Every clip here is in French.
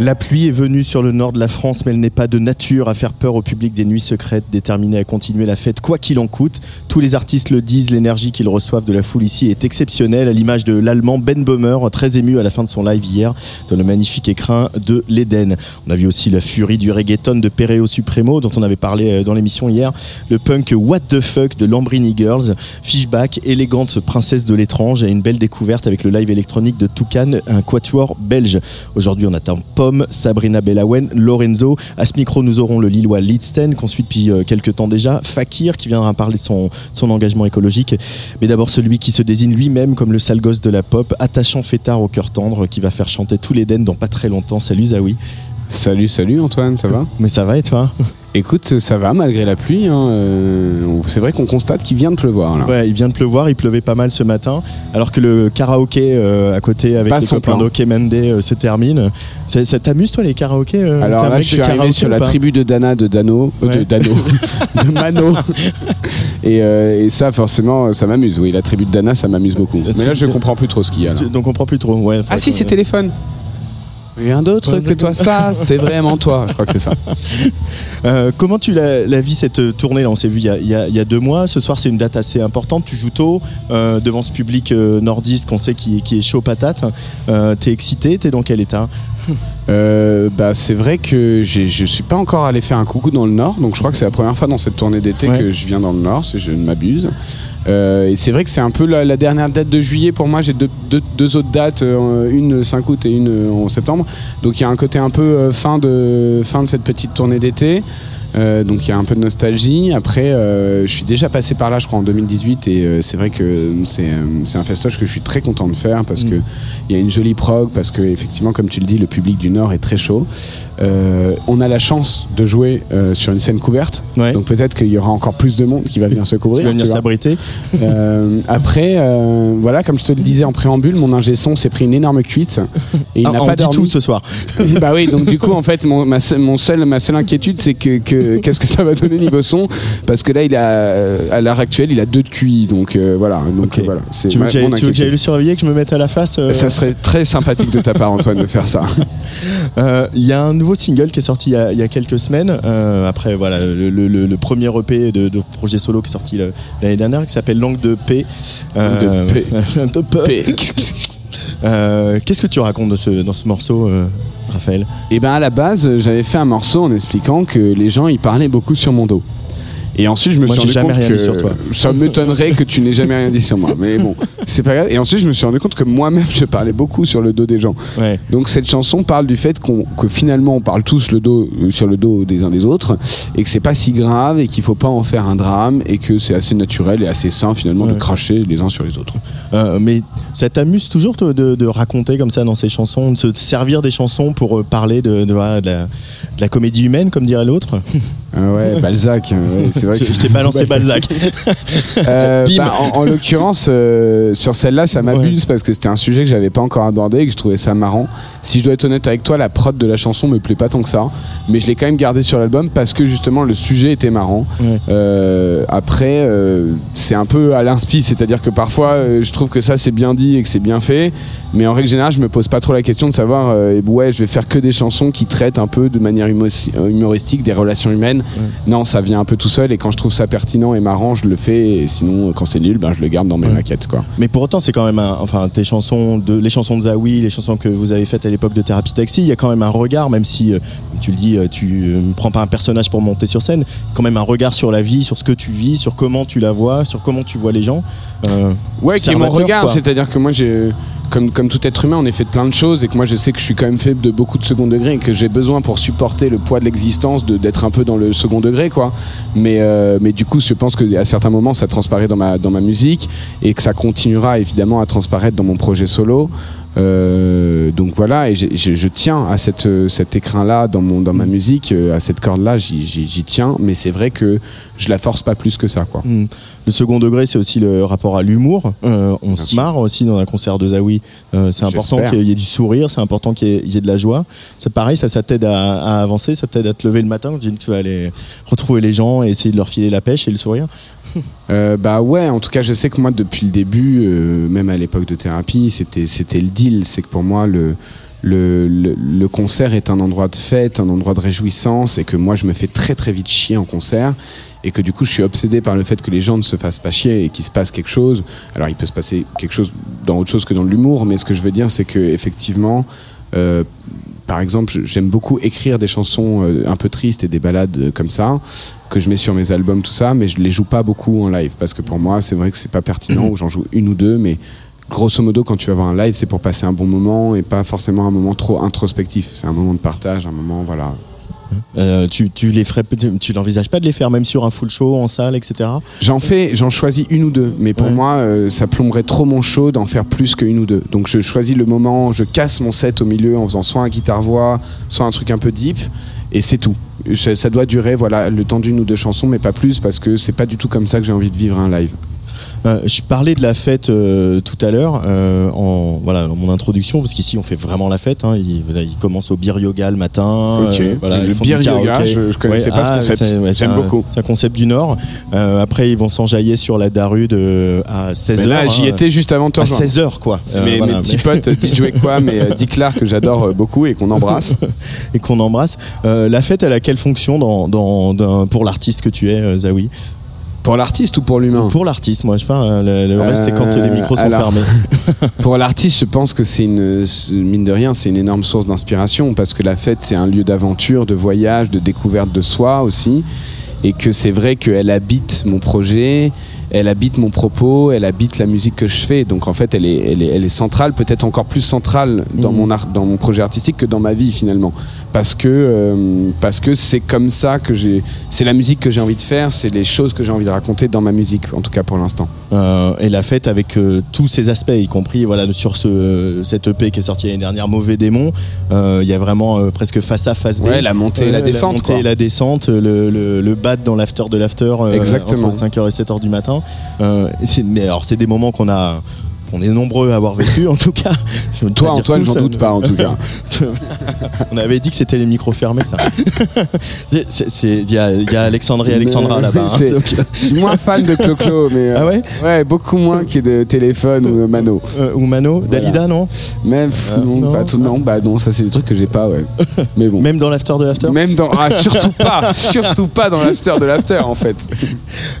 La pluie est venue sur le nord de la France, mais elle n'est pas de nature à faire peur au public des nuits secrètes, déterminé à continuer la fête quoi qu'il en coûte. Tous les artistes le disent, l'énergie qu'ils reçoivent de la foule ici est exceptionnelle, à l'image de l'allemand Ben Böhmer, très ému à la fin de son live hier, dans le magnifique écrin de l'Éden. On a vu aussi la furie du reggaeton de Pereo Supremo, dont on avait parlé euh, dans l'émission hier, le punk What the Fuck de Lambrini Girls, Fishback, élégante princesse de l'étrange, et une belle découverte avec le live électronique de Toucan, un quatuor belge. Aujourd'hui, on attend Sabrina Belawen, Lorenzo. À ce micro, nous aurons le Lillois Lidsten, qu'on suit depuis euh, quelques temps déjà, Fakir, qui viendra parler de son, son engagement écologique. Mais d'abord, celui qui se désigne lui-même comme le sale gosse de la pop, attachant fêtard au cœur tendre, qui va faire chanter tous les den dans pas très longtemps. Salut Zawi. Salut, salut Antoine, ça va? Mais ça va et toi? Écoute, ça va malgré la pluie. hein, euh, c'est vrai qu'on constate qu'il vient de pleuvoir là. Ouais, il vient de pleuvoir, il pleuvait pas mal ce matin, alors que le karaoké euh, à côté avec Pas les son copains plan. d'Ok Mende euh, se termine. Ça, ça t'amuse toi les karaokés Alors là, je suis arrivé sur la tribu de Dana de Dano, Ouais. de Dano, de Mano. Et, et ça, forcément, ça m'amuse. Oui, la tribu de Dana, ça m'amuse beaucoup. La Mais là, je de- comprends plus trop ce qu'il y a là. Donc on comprend plus trop. Ouais, Ah si, c'est téléphone. Rien d'autre que toi, ça, c'est vraiment toi. Je crois que c'est ça. Euh, comment tu la, la vis cette tournée là On s'est vu il y, a, il y a- il y a deux mois. Ce soir, c'est une date assez importante. Tu joues tôt euh, devant ce public euh, nordiste qu'on sait qui, qui est chaud patate. Euh, t'es excité T'es dans quel état? Euh, bah, c'est vrai que j'ai- je suis pas encore allé faire un coucou dans le Nord, donc je crois que c'est la première fois dans cette tournée d'été Ouais. que je viens dans le Nord, si je ne m'abuse. Euh, et c'est vrai que c'est un peu la, la dernière date de juillet pour moi. J'ai deux, deux- deux autres dates, euh, une 5 août et une euh, en septembre. Donc il y a un côté un peu fin, de, fin de cette petite tournée d'été. Euh, donc il y a un peu de nostalgie. Après, euh, je suis déjà passé par là, je crois, en 2018, et euh, c'est vrai que c'est un festoche que je suis très content de faire parce Mm. que il y a une jolie prog, parce que effectivement, comme tu le dis, le public du Nord est très chaud. Euh, on a la chance de jouer euh, sur une scène couverte, Ouais. donc peut-être qu'il y aura encore plus de monde qui va venir se couvrir. vas venir tu vois. s'abriter Euh, après, voilà, comme je te le disais en préambule, mon ingé son s'est pris une énorme cuite et il Ah, n'a pas dormi. tout ce soir. bah oui, donc du coup, en fait, mon, ma, seule, mon seul, ma seule inquiétude, c'est que que- qu'est-ce que ça va donner niveau son? Parce que là, il a, à l'heure actuelle, il a deux de QI, donc voilà. Donc Tu veux, ma- que j'aille- mon tu veux que j'aille inquiétude. le surveiller, que je me mette à la face Ça serait très sympathique de ta part, Antoine, de faire ça. Il y a un nouveau single qui est sorti il y a, il y a quelques semaines. euh, après, voilà, le, le- le- le premier EP de, de projet solo qui est sorti euh, l'année dernière, qui s'appelle Langue de paix. Euh, de paix. de paix. Euh, Qu'est-ce que tu racontes dans ce, dans ce morceau, euh, Raphaël? Et ben à la base, j'avais fait un morceau en expliquant que les gens ils parlaient beaucoup sur mon dos. Et ensuite, je me Moi, suis rendu jamais compte rien que dit sur toi. ça m'étonnerait que tu n'aies jamais rien dit sur moi. Mais bon, c'est pas grave. Et ensuite, je me suis rendu compte que moi-même, je parlais beaucoup sur le dos des gens. Ouais. Donc cette chanson parle du fait qu'on que finalement on parle tous le dos euh, sur le dos des uns des autres et que c'est pas si grave et qu'il faut pas en faire un drame et que c'est assez naturel et assez sain finalement Ouais. de cracher les uns sur les autres. Euh, mais ça t'amuse toujours toi, de, de raconter comme ça dans ces chansons, de se servir des chansons pour euh, parler de, la, comédie humaine, comme dirait l'autre? ouais, Balzac, ouais, c'est vrai Je, que je t'ai balancé Balzac. Euh, bah, en, en l'occurrence, euh, sur celle-là, ça m'abuse parce que c'était un sujet que j'avais pas encore abordé et que je trouvais ça marrant. Si je dois être honnête avec toi, la prod de la chanson me plaît pas tant que ça, mais je l'ai quand même gardé sur l'album parce que justement le sujet était marrant. Ouais. Euh, après, c'est un peu à l'inspi, c'est-à-dire que parfois je trouve que ça c'est bien dit et que c'est bien fait, mais en règle générale, je me pose pas trop la question de savoir, euh, ouais, je vais faire que des chansons qui traitent un peu de manière humo- humoristique des relations humaines. Non, ça vient un peu tout seul et quand je trouve ça pertinent et marrant, je le fais. Et sinon, quand c'est nul, ben, je le garde dans mes Ouais. maquettes. Quoi. Mais pour autant, c'est quand même un, enfin tes chansons, de, les chansons de Zawi, les chansons que vous avez faites à l'époque de Thérapie Taxi, il y a quand même un regard, même si euh, tu le dis, euh, tu ne prends pas un personnage pour monter sur scène, quand même un regard sur la vie, sur ce que tu vis, sur comment tu la vois, sur comment tu vois les gens. Euh, Ouais, qui est mon regard, c'est-à-dire que moi, j'ai, comme, tout être humain, on est fait de plein de choses et que moi je sais que je suis quand même fait de beaucoup de second degré et que j'ai besoin pour supporter le poids de l'existence d'être un peu dans le second degré quoi. Mais, euh, du coup je pense qu'à certains moments ça transparaît dans dans ma musique et que ça continuera évidemment à transparaître dans mon projet solo. Euh, donc voilà, et je tiens à cette, cet écrin-là dans, mon, dans ma musique, euh, à cette corde-là, j'y- tiens, mais c'est vrai que je la force pas plus que ça. Quoi. Hmm. Le second degré, c'est aussi le rapport à l'humour. Euh, on se marre aussi dans un concert de Zawi. Euh, c'est important qu'il y ait du sourire, c'est important qu'il y, y ait de la joie. C'est pareil, ça, ça t'aide à, à avancer, ça t'aide à te lever le matin. Tu vas aller retrouver les gens et essayer de leur filer la pêche et le sourire. Euh, bah ouais, en tout cas, je sais que moi, depuis le début, euh, même à l'époque de thérapie, c'était c'était le deal. C'est que pour moi, le, le, le, concert est un endroit de fête, un endroit de réjouissance, et que moi, je me fais très très vite chier en concert. Et que du coup, je suis obsédé par le fait que les gens ne se fassent pas chier et qu'il se passe quelque chose. Alors, il peut se passer quelque chose dans autre chose que dans l'humour, mais ce que je veux dire, c'est que effectivement, euh, par exemple, j'aime beaucoup écrire des chansons euh, un peu tristes et des ballades euh, comme ça que je mets sur mes albums, tout ça, mais je les joue pas beaucoup en live parce que pour moi, c'est vrai que c'est pas pertinent ou j'en joue une ou deux, mais grosso modo, quand tu vas voir un live, c'est pour passer un bon moment et pas forcément un moment trop introspectif. C'est un moment de partage, un moment, voilà. Euh, tu, tu les ferais, tu, tu n'envisages pas de les faire même sur un full show en salle, etc. J'en fais, j'en choisis une ou deux, mais pour Ouais. moi, euh, ça plomberait trop mon show d'en faire plus qu'une ou deux. Donc je choisis le moment, je casse mon set au milieu en faisant soit un guitare-voix, soit un truc un peu deep, et c'est tout. Ça, ça doit durer, voilà, le temps d'une ou deux chansons, mais pas plus parce que c'est pas du tout comme ça que j'ai envie de vivre un live. Euh, je parlais de la fête euh, tout à l'heure euh, en voilà mon introduction parce qu'ici on fait vraiment la fête. Hein. Il, voilà, il commence au beer yoga le matin. Ok. voilà, Le ils du yoga, je- je connaissais pas ce concept. ouais, J'aime beaucoup. C'est un concept du Nord. Après ils vont s'enjailler sur la Darude à 16h. Mais là, j'y étais juste avant te à rejoindre. 16h quoi. Mes, voilà, mes petits mais- potes DJ quoi, mais Dick Clark que j'adore beaucoup et qu'on embrasse. et qu'on embrasse. La fête elle a quelle fonction dans, dans, dans- pour l'artiste que tu es Zawi? Pour l'artiste ou pour l'humain Pour l'artiste moi je pas. hein, le, le reste c'est quand Euh, les micros sont alors, fermés. Pour l'artiste, je pense que c'est une, mine de rien, c'est une énorme source d'inspiration parce que la fête, c'est un lieu d'aventure, de voyage, de découverte de soi aussi. Et que c'est vrai qu'elle habite mon projet, elle habite mon propos, elle habite la musique que je fais. Donc en fait, elle est, elle est, elle est centrale, peut-être encore plus centrale dans, Mhm. mon art, dans mon projet artistique que dans ma vie finalement. Parce que euh, parce que c'est comme ça que j'ai. C'est la musique que j'ai envie de faire, c'est les choses que j'ai envie de raconter dans ma musique, en tout cas pour l'instant. Euh, et la fête avec euh, tous ses aspects, y compris voilà sur ce cette EP qui est sorti l'année dernière, Mauvais Démon. euh, Il y a vraiment presque face A face B. Ouais, la montée et la descente, montée quoi. et la descente, le, le, le bat dans l'after de l'after Exactement. entre 5h et 7h du matin. Euh, mais alors c'est des moments qu'on a qu'on est nombreux à avoir vécu en tout cas. Je veux Toi, Antoine, j'en doute pas en tout cas. On avait dit que c'était les micros fermés ça. Il y y a Alexandre et Alexandra là-bas. hein. Donc, Je suis moins fan de Clo-Clo, mais. euh, Ah ouais? Ouais, beaucoup moins que de téléphone ou Mano. euh, ou Mano, Dalida non? Même, non, non. pas tout, non, bah non, ça c'est des trucs que j'ai pas, ouais. Mais bon. Même dans l'after de l'after? Même dans. Ah, surtout pas Surtout pas dans l'after de l'after en fait.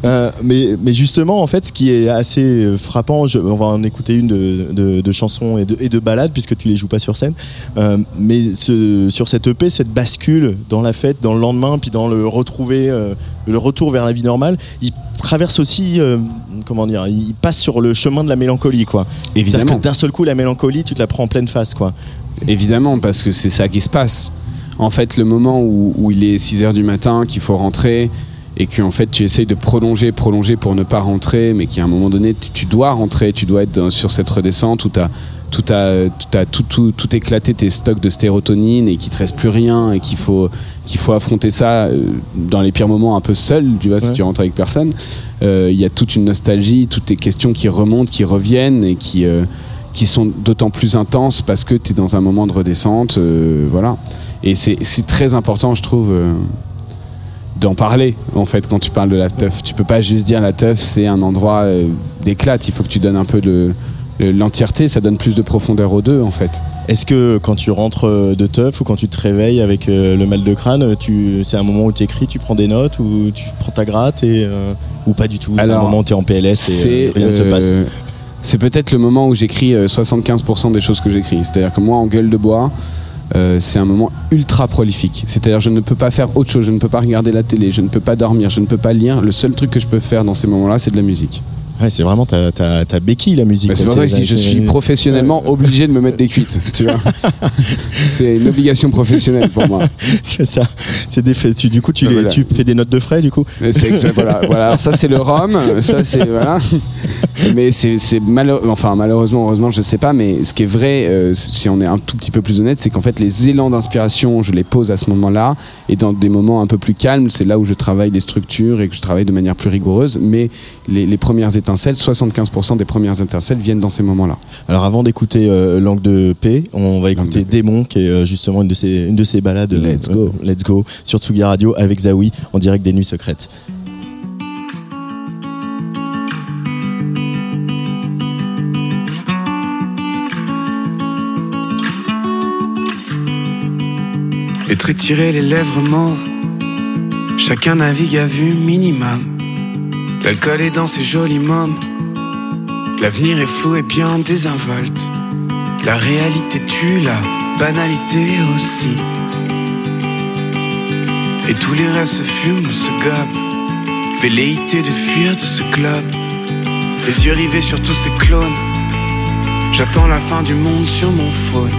Euh, mais, mais justement, en fait, ce qui est assez euh, frappant, je- on va en écouter une de, de- de chansons et de, et de ballades, puisque tu les joues pas sur scène. Euh, mais ce- sur cette EP, cette bascule dans la fête, dans le lendemain, puis dans le retrouver, euh, le retour vers la vie normale, il traverse aussi, euh, comment dire, il passe sur le chemin de la mélancolie, quoi. Évidemment. d'un seul coup, la mélancolie, tu te la prends en pleine face, quoi. Évidemment, parce que c'est ça qui se passe. En fait, le moment où, où il est 6 h du matin, qu'il faut rentrer, et que en fait tu essayes de prolonger, prolonger pour ne pas rentrer, mais qu'à un moment donné, tu, tu dois rentrer, tu dois être dans- sur cette redescente où tu as tout, a, tout, a- tout, tout, tout éclaté tes stocks de sérotonine et qu'il te reste plus rien et qu'il faut, qu'il faut affronter ça euh, dans les pires moments un peu seul, tu vois, si tu rentres avec personne. Euh, Il y a toute une nostalgie, toutes les questions qui remontent, qui reviennent et qui, euh, qui sont d'autant plus intenses parce que tu es dans un moment de redescente. euh, voilà. Et c'est c'est très important, je trouve, d'en parler, en fait, quand tu parles de la teuf. Tu peux pas juste dire la teuf, c'est un endroit euh, d'éclate. Il faut que tu donnes un peu de l'entièreté, ça donne plus de profondeur aux deux, en fait. Est-ce que quand tu rentres euh, de teuf ou quand tu te réveilles avec euh, le mal de crâne, tu, c'est un moment où tu écris, tu prends des notes ou tu prends ta gratte et, euh, ou pas du tout? C'est un moment où tu es en PLS et euh, rien ne se euh, passe. C'est peut-être le moment où j'écris euh, 75% des choses que j'écris. C'est-à-dire que moi, en gueule de bois, euh, c'est un moment ultra prolifique. C'est-à-dire je ne peux pas faire autre chose, je ne peux pas regarder la télé, je ne peux pas dormir, je ne peux pas lire. Le seul truc que je peux faire dans ces moments-là, c'est de la musique. Ouais, c'est vraiment ta, ta, ta béquille la musique. Bah, c'est pour ça que je suis professionnellement obligé de me mettre des cuites. Tu vois, c'est une obligation professionnelle pour moi. C'est ça. C'est des faits. Tu, du coup, tu, Ah, les- voilà. tu fais des notes de frais, du coup. C'est voilà, voilà. Alors ça c'est le rhum, ça c'est voilà. Mais c'est malheureux, enfin malheureusement, heureusement, je sais pas. Mais ce qui est vrai, euh, si on est un tout petit peu plus honnête, c'est qu'en fait les élans d'inspiration, je les pose à ce moment-là, et dans des moments un peu plus calmes, c'est là où je travaille des structures et que je travaille de manière plus rigoureuse. Mais les, les premières étincelles, 75% des premières étincelles viennent dans ces moments-là. Alors, avant d'écouter euh, Langue de paix, on va écouter. Démon, qui est euh, justement une de ses, une de ses balades. euh, Let's go. let's go. Sur Tsugi Radio avec Zawi en direct des Nuits Secrètes. Être étiré, les lèvres mauves. Chacun navigue à vue minimum. L'alcool est dans ses jolis mômes. L'avenir est flou et bien désinvolte. La réalité tue, la banalité aussi. Et tous les rêves se fument, se gobent. Velléité de fuir de ce club. Les yeux rivés sur tous ces clones. J'attends la fin du monde sur mon phone.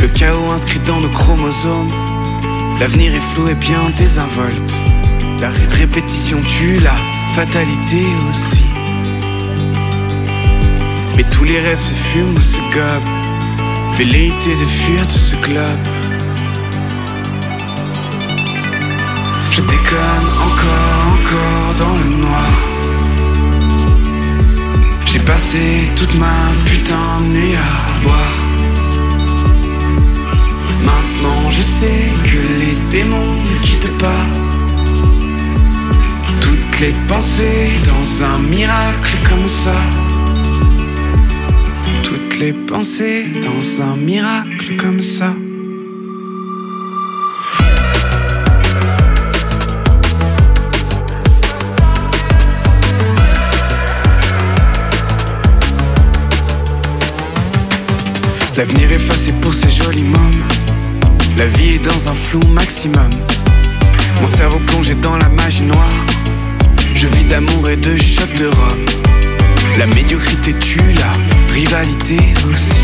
Le chaos inscrit dans nos chromosomes. L'avenir est flou et bien désinvolte. La ré- répétition tue la fatalité aussi. Mais tous les rêves se fument se gobent. Velléité de fuir de ce globe. Je déconne encore, encore dans le noir. J'ai passé toute ma putain de nuit à boire. Maintenant je sais que les démons ne quittent pas Toutes les pensées dans un miracle comme ça Toutes les pensées dans un miracle comme ça L'avenir effacé pour ces jolis mômes La vie est dans un flou maximum. Mon cerveau plongé dans la magie noire. Je vis d'amour et de shot de rhum. La médiocrité tue, la rivalité aussi.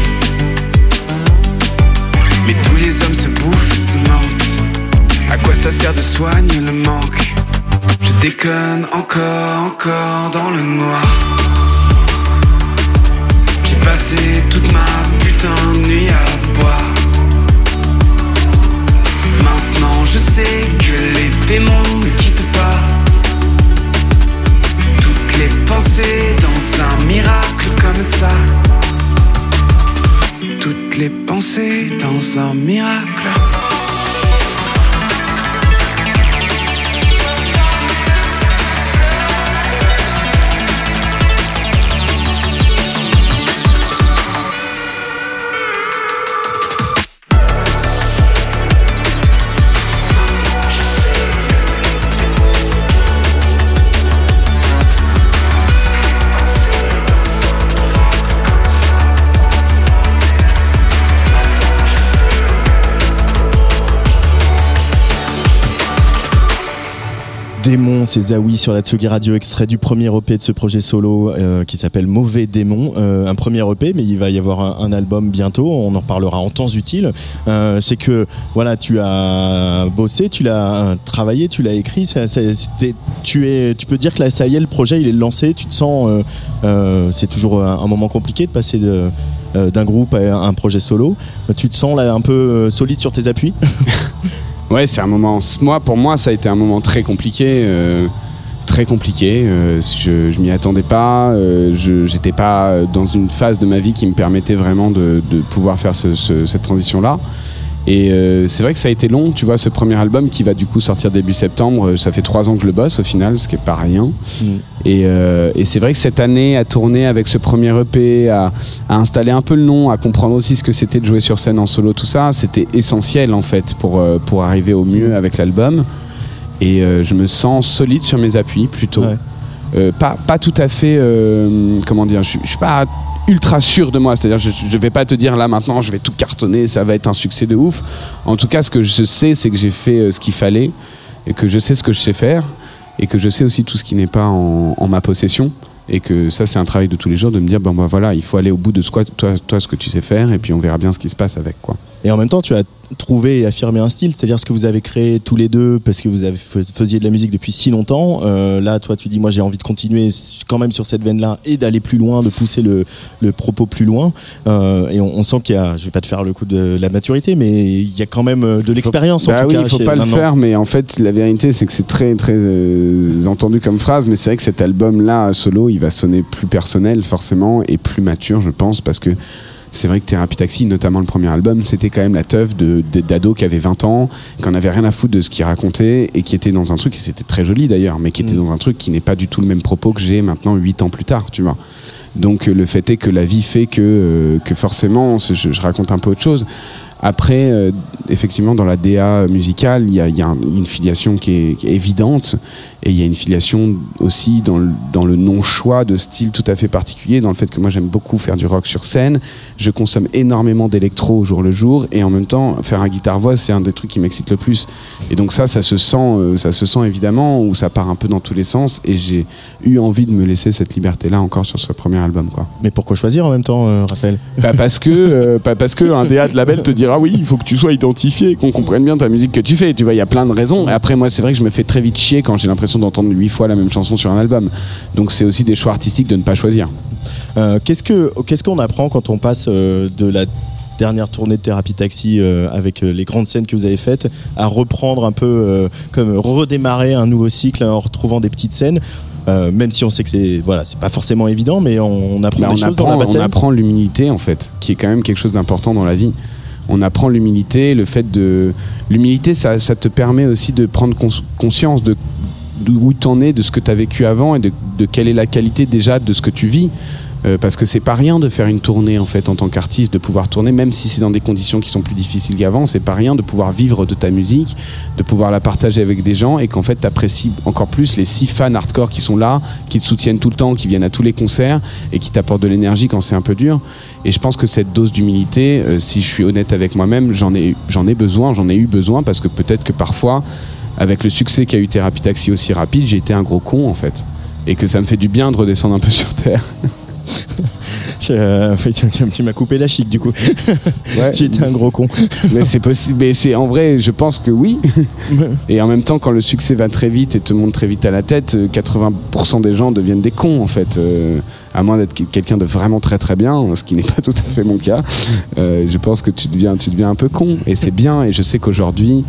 Mais tous les hommes se bouffent et se mentent. À quoi ça sert de soigner le manque? Je déconne encore, encore dans le noir. J'ai passé toute ma putain de nuit à boire. Maintenant je sais que les démons ne quittent pas Toutes les pensées dans un miracle comme ça. Toutes les pensées dans un miracle Démon, c'est Zawi sur la Tsugi Radio, extrait du premier EP de ce projet solo euh, qui s'appelle Mauvais Démon. Euh, un premier EP, mais il va y avoir un, album bientôt. On en reparlera en temps utile. Euh, c'est que voilà, tu as bossé, tu l'as travaillé, tu l'as écrit. ça- ça- tu es, tu peux dire que là, ça y est, le projet, il est lancé. Tu te sens, c'est toujours un, moment compliqué de passer de d'un groupe à un projet solo. Tu te sens là un peu solide sur tes appuis? Ouais, c'est un moment. Moi, pour moi, ça a été un moment très compliqué. euh, très compliqué. euh, je je m'y attendais pas. euh, je j'étais pas dans une phase de ma vie qui me permettait vraiment de, pouvoir faire ce- ce- cette transition-là. Et euh, c'est vrai que ça a été long, tu vois, ce premier album qui va du coup sortir début septembre. euh, Ça fait trois ans que je le bosse au final, ce qui est pas rien. Et, euh, et c'est vrai que cette année, à tourner avec ce premier EP, à, à installer un peu le nom, à comprendre aussi ce que c'était de jouer sur scène en solo, tout ça, c'était essentiel en fait pour, pour arriver au mieux avec l'album. Et euh, je me sens solide sur mes appuis plutôt. Ouais. Pas, pas tout à fait, comment dire, je suis pas ultra sûr de moi, c'est-à-dire je, je vais pas te dire là maintenant je vais tout cartonner, ça va être un succès de ouf. En tout cas, ce que je sais, c'est que j'ai fait euh, ce qu'il fallait et que je sais ce que je sais faire et que je sais aussi tout ce qui n'est pas en, ma possession. Et que ça, c'est un travail de tous les jours de me dire, bon, bah voilà, il faut aller au bout de ce toi, toi, ce que tu sais faire, et puis on verra bien ce qui se passe avec, quoi. Et en même temps, tu as trouvé et affirmé un style, c'est-à-dire ce que vous avez créé tous les deux parce que vous avez faisiez de la musique depuis si longtemps. Euh, là, toi, tu dis, moi, j'ai envie de continuer quand même sur cette veine-là et d'aller plus loin, de pousser le, le propos plus loin. Euh, et on, on sent qu'il y a, je vais pas te faire le coup de la maturité, mais il y a quand même euh, de l'expérience en Bah tout oui, cas. il faut pas le maintenant. faire, mais en fait, la vérité, c'est que c'est très, très euh, entendu comme phrase, mais c'est vrai que cet album-là, solo, il va sonner plus personnel, forcément, et plus mature, je pense, parce que c'est vrai que Thérapie Taxi, notamment le premier album, c'était quand même la teuf d'ados qui avaient 20 ans, qui en avaient rien à foutre de ce qu'ils racontaient, et qui était dans un truc, et c'était très joli d'ailleurs, mais qui était Mm. dans un truc qui n'est pas du tout le même propos que j'ai maintenant 8 ans plus tard, tu vois. Donc euh, le fait est que la vie fait que, euh, que forcément, je, je raconte un peu autre chose. Après, euh, effectivement, dans la DA musicale, il y a, il y a un- une filiation qui est, qui est évidente, et il y a une filiation aussi dans le, dans le non-choix de style tout à fait particulier, dans le fait que moi j'aime beaucoup faire du rock sur scène, je consomme énormément d'électro au jour le jour, et en même temps, faire un guitare-voix, c'est un des trucs qui m'excite le plus. Et donc ça, ça se sent, euh, ça se sent évidemment, où ça part un peu dans tous les sens, et j'ai eu envie de me laisser cette liberté-là encore sur ce premier album, quoi. Mais pourquoi choisir en même temps, euh, Raphaël? Pas parce que, euh, pas parce que un DA de label te dira oui, il faut que tu sois identifié, qu'on comprenne bien ta musique que tu fais. Tu vois, il y a plein de raisons. Et après, moi, c'est vrai que je me fais très vite chier quand j'ai l'impression d'entendre huit fois la même chanson sur un album. Donc, c'est aussi des choix artistiques de ne pas choisir. Euh, qu'est-ce que qu'est-ce qu'on apprend quand on passe euh, de la dernière tournée de Thérapie Taxi euh, avec les grandes scènes que vous avez faites à reprendre un peu comme redémarrer un nouveau cycle en retrouvant des petites scènes même si on sait que c'est voilà c'est pas forcément évident mais on, on apprend Bah, des on, choses dans la on apprend l'humilité en fait, qui est quand même quelque chose d'important dans la vie. On apprend l'humilité, le fait de l'humilité, ça, ça te permet aussi de prendre cons- conscience de d'où t'en es, de ce que tu as vécu avant et de, quelle est la qualité déjà de ce que tu vis. Euh, parce que c'est pas rien de faire une tournée en fait en tant qu'artiste, de pouvoir tourner, même si c'est dans des conditions qui sont plus difficiles qu'avant, c'est pas rien de pouvoir vivre de ta musique, de pouvoir la partager avec des gens et qu'en fait t'apprécies encore plus les six fans hardcore qui sont là, qui te soutiennent tout le temps, qui viennent à tous les concerts et qui t'apportent de l'énergie quand c'est un peu dur. Et je pense que cette dose d'humilité, euh, si je suis honnête avec moi-même, j'en ai besoin, j'en ai eu besoin parce que peut-être que parfois, avec le succès qu'a eu Thérapie Taxi aussi rapide, j'ai été un gros con en fait. Et que ça me fait du bien de redescendre un peu sur terre. Euh, tu, tu- tu m'as coupé la chic du coup Ouais. j'ai été un gros con mais c'est possible. Mais c'est en vrai, je pense que oui. Et en même temps, quand le succès va très vite et te monte très vite à la tête, euh, 80% des gens deviennent des cons en fait. Euh, à moins d'être que- quelqu'un de vraiment très très bien, ce qui n'est pas tout à fait mon cas. Euh, je pense que tu deviens, tu deviens un peu con. Et c'est bien. Et je sais qu'aujourd'hui,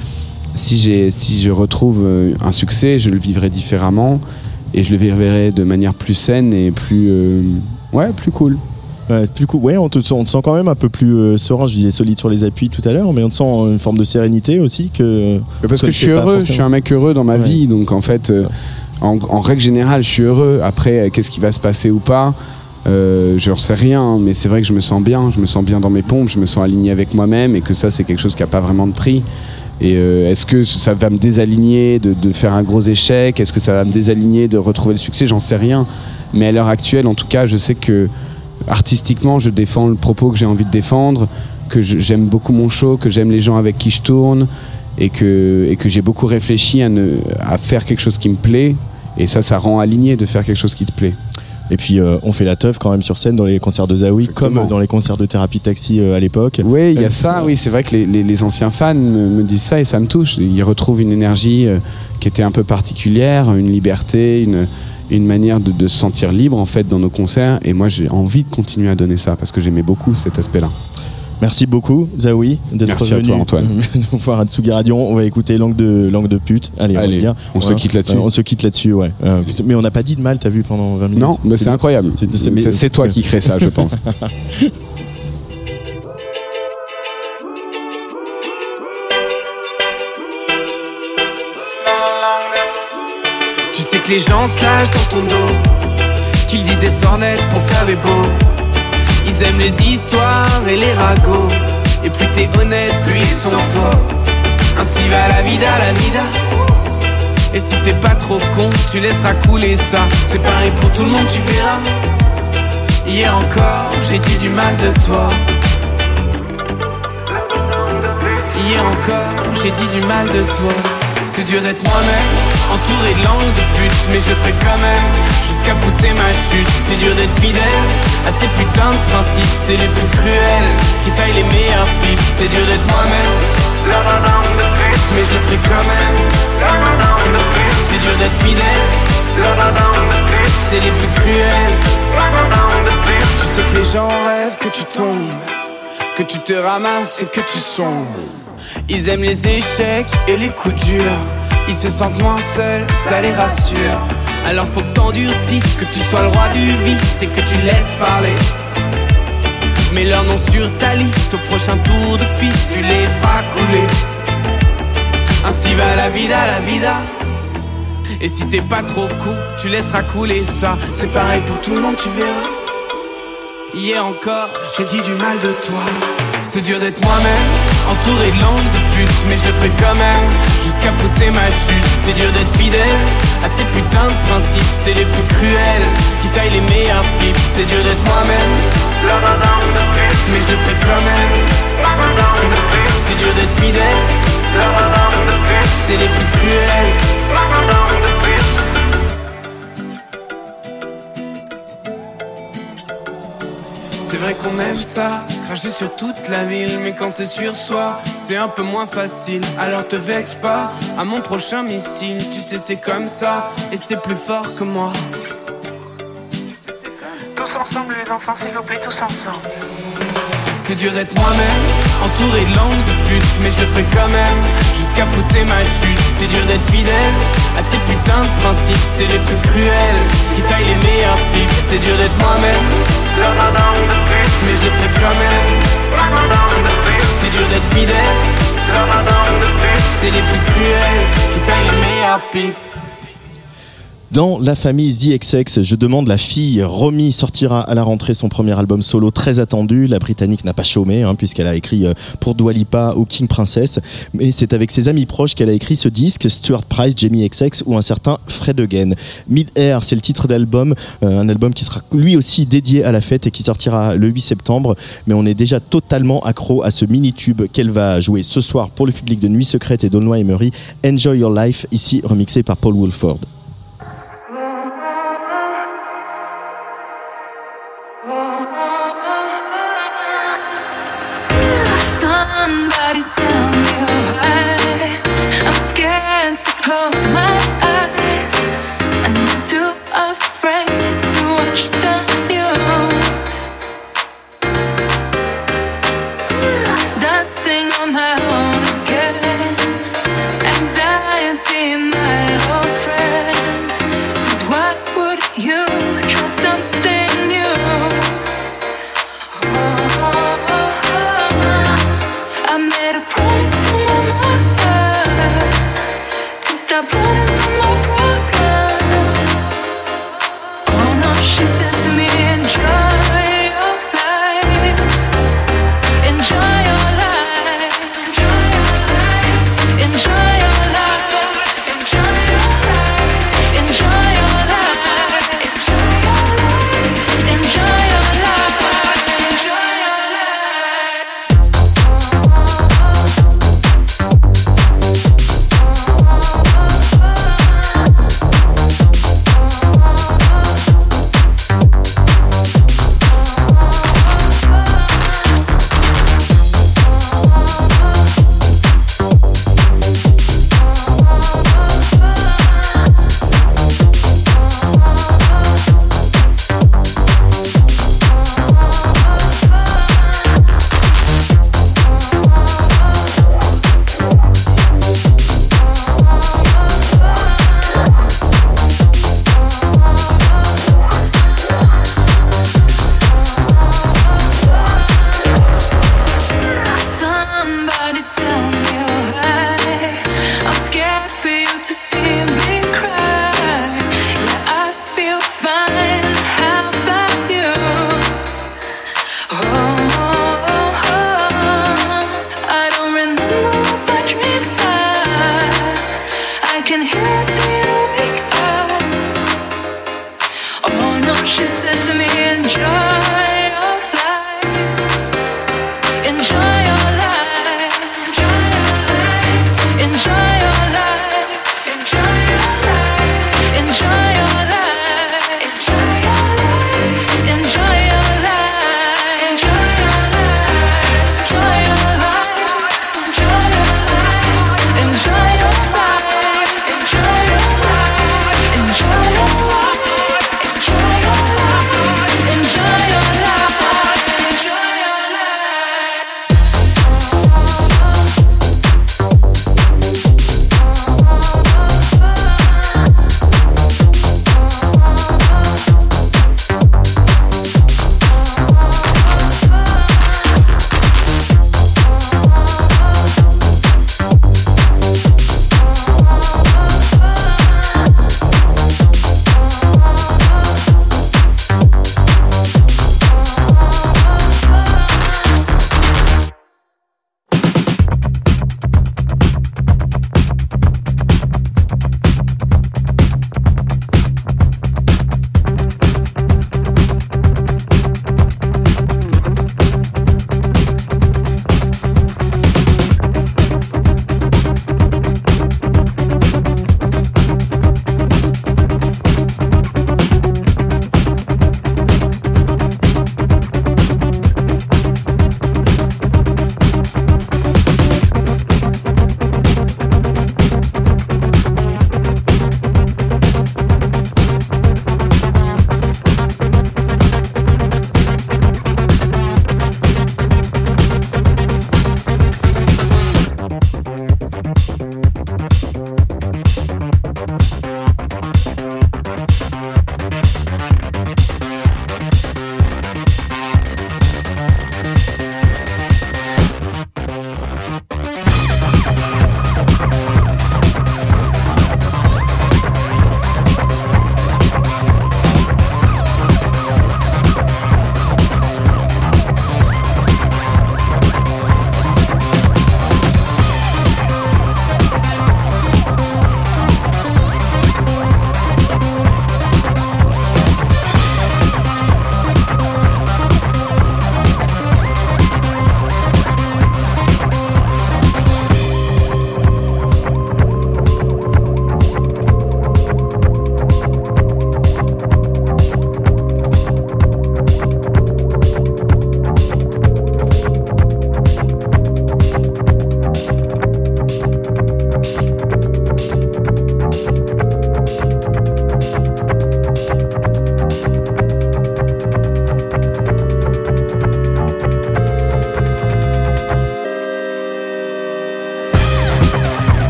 si j'ai, si je retrouve euh, un succès, je le vivrai différemment et je le vivrai de manière plus saine et plus, euh, ouais, plus cool. Ouais, plus cool. Ouais, on te, sent- on te sent quand même un peu plus euh, serein. Je disais solide sur les appuis tout à l'heure, mais on te sent une forme de sérénité aussi que. Parce que que je suis heureux, je suis un mec heureux dans ma Ouais. vie, donc en fait, euh, en, en règle générale, je suis heureux. Après, qu'est-ce qui va se passer ou pas euh, Je n'en sais rien, hein, mais c'est vrai que je me sens bien, je me sens bien dans mes pompes, je me sens aligné avec moi-même et que ça, c'est quelque chose qui n'a pas vraiment de prix. Et euh, est-ce que ça va me désaligner de, de faire un gros échec? Est-ce que ça va me désaligner de retrouver le succès? J'en sais rien. Mais à l'heure actuelle, en tout cas, je sais que artistiquement, je défends le propos que j'ai envie de défendre, que j'aime beaucoup mon show, que j'aime les gens avec qui je tourne, et que, et que j'ai beaucoup réfléchi à, ne- à faire quelque chose qui me plaît. Et ça, ça rend aligné de faire quelque chose qui te plaît. Et puis euh, on fait la teuf quand même sur scène dans les concerts de Zawi, Exactement. comme dans les concerts de Thérapie Taxi euh, à l'époque. Oui, il y a ça, oui, c'est vrai que les, les- les anciens fans me, me disent ça et ça me touche. Ils retrouvent une énergie euh, qui était un peu particulière, une liberté, une, une manière de, de se sentir libre en fait dans nos concerts. Et moi, j'ai envie de continuer à donner ça parce que j'aimais beaucoup cet aspect-là. Merci beaucoup Zawi d'être Merci à venu toi, Antoine. nous voir à Tsugi Radio. On va écouter langue de langue de pute. Allez, on, Allez, on se quitte là-dessus. Euh, on se quitte là-dessus, ouais. Euh, mais on n'a pas dit de mal, t'as vu pendant 20 minutes. Non, mais c'est incroyable. C'est- toi qui crée ça, je pense. Tu sais que les gens se lâchent dans ton dos Qu'ils disent des sornettes pour faire les beaux Ils aiment les histoires et les ragots. Et plus t'es honnête, plus ils sont forts. Ainsi va la vida, la vida. Et si t'es pas trop con, tu laisseras couler ça. C'est pareil pour tout le monde, tu verras. Hier encore, j'ai dit du mal de toi. Hier encore, j'ai dit du mal de toi. C'est dur d'être moi-même, entouré de langues de pute, mais je le ferai quand même, jusqu'à pousser ma chute. C'est dur d'être fidèle à ces putains de principes, c'est les plus cruels, qui taillent les meilleurs pipes. C'est dur d'être moi-même, mais je le ferai quand même. C'est dur d'être fidèle, c'est les plus cruels. Tu sais que les gens rêvent que tu tombes, que tu te ramasses et que tu sombres. Ils aiment les échecs et les coups durs. Ils se sentent moins seuls, ça les rassure. Alors faut que t'endurcisses, que tu sois le roi du vice et que tu laisses parler. Mets leur nom sur ta liste, au prochain tour de piste, tu les feras couler. Ainsi va la vida, la vida. Et si t'es pas trop con, tu laisseras couler ça. C'est pareil pour tout le monde, tu verras. Hier encore, j'ai dit du mal de toi. C'est dur d'être moi-même, entouré de langues de pute, mais je le ferai quand même, jusqu'à pousser ma chute. C'est dur d'être fidèle à ces putains de principes, c'est les plus cruels, qui taillent les meilleurs pipes. C'est dur d'être moi-même, mais je le ferai quand même. C'est dur d'être fidèle, c'est les plus cruels. C'est vrai qu'on aime ça, cracher sur toute la ville, mais quand c'est sur soi, c'est un peu moins facile. Alors te vexe pas, à mon prochain missile, tu sais c'est comme ça, et c'est plus fort que moi. Tous ensemble les enfants s'il vous plaît, tous ensemble. C'est dur d'être moi-même, entouré de langues de pute, mais je le ferai quand même, jusqu'à pousser ma chute. C'est dur d'être fidèle à ces putains de principes, c'est les plus cruels, qui taillent les meilleurs pipes. C'est dur d'être moi-même, mais je le ferai quand même. C'est dur d'être fidèle, c'est les plus cruels, qui taillent les meilleurs pipes. Dans la famille ZXX, je demande la fille Romy sortira à la rentrée son premier album solo très attendu. La Britannique n'a pas chômé hein, puisqu'elle a écrit euh, pour Dua Lipa ou King Princess, mais c'est avec ses amis proches qu'elle a écrit ce disque, Stuart Price, Jamie XX ou un certain Fred Again. Mid Air, c'est le titre d'album, euh, un album qui sera lui aussi dédié à la fête et qui sortira le 8 septembre. Mais on est déjà totalement accro à ce mini tube qu'elle va jouer ce soir pour le public de Nuit Secrète et d'Aulnoy Emery. Enjoy Your Life, ici remixé par Paul Wolford. So.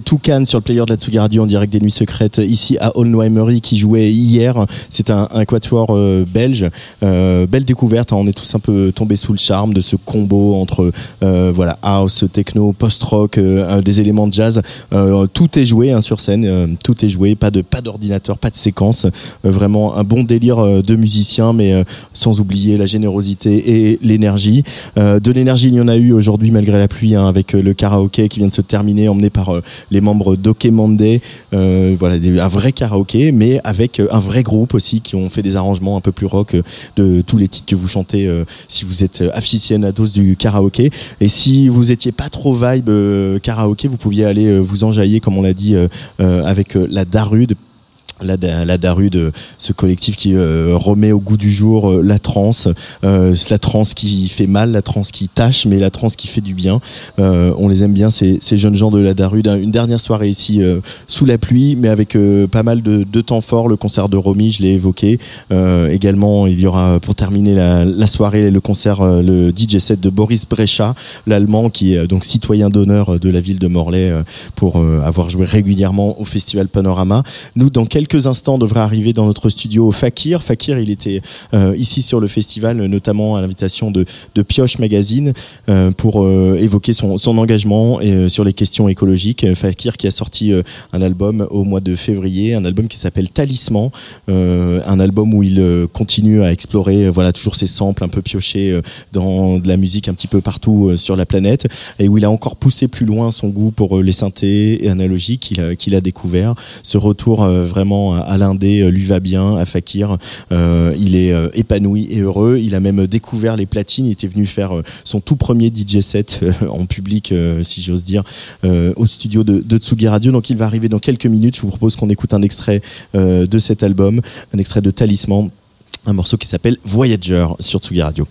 Toucan sur le player de la Tsugi Radio en direct des Nuits Secrètes ici à Aulnoy-Emery qui jouait hier. C'est un, un quatuor euh, belge. Euh, belle découverte. hein. On est tous un peu tombés sous le charme de ce entre euh, voilà house, techno, post-rock, euh, des éléments de jazz. Euh, tout est joué hein, sur scène. tout est joué. Pas de pas d'ordinateur, pas de séquence. Vraiment un bon délire de musiciens, mais sans oublier la générosité et l'énergie. De l'énergie, il y en a eu aujourd'hui malgré la pluie, hein, avec le karaoké qui vient de se terminer, emmené par les membres d'Ok Monday. Euh, voilà, un vrai karaoké, mais avec un vrai groupe aussi qui ont fait des arrangements un peu plus rock de tous les titres que vous chantez si vous êtes euh, du karaoké. Et si vous étiez pas trop vibe euh, karaoké, vous pouviez aller euh, vous enjailler, comme on l'a dit, euh, avec la Darude la, la de ce collectif qui euh, remet au goût du jour euh, la trance, euh, la trance qui fait mal, la trance qui tâche, mais la trance qui fait du bien. Euh, on les aime bien ces, jeunes gens de la Daru. Une dernière soirée ici euh, sous la pluie, mais avec euh, pas mal de, de temps fort. Le concert de Romy, je l'ai évoqué. Euh, également, il y aura pour terminer la, soirée le concert, euh, le DJ set de Boris Brecha, l'allemand qui est euh, donc citoyen d'honneur euh, de la ville de Morlaix euh, pour euh, avoir joué régulièrement au festival Panorama. Nous, dans instants, on devrait arriver dans notre studio Fakir. Fakir, il était euh, ici sur le festival, notamment à l'invitation de, Pioche Magazine, euh, pour euh, évoquer son, engagement et, sur les questions écologiques. Fakir qui a sorti un album au mois de février, un album qui s'appelle Talisman, un album où il continue à explorer, voilà, toujours ses samples un peu piochés dans de la musique un petit peu partout sur la planète, et où il a encore poussé plus loin son goût pour les synthés et analogiques qu'il a, qu'il a découvert. Ce retour vraiment à, à l'indé euh, lui va bien, à Fakir. Euh, il est euh, épanoui et heureux. Il a même découvert les platines. Il était venu faire euh, son tout premier DJ set euh, en public, euh, si j'ose dire, euh, au studio de, de Tsugi Radio. Donc il va arriver dans quelques minutes. Je vous propose qu'on écoute un extrait euh, de cet album, un extrait de Talisman, un morceau qui s'appelle Voyager sur Tsugi Radio.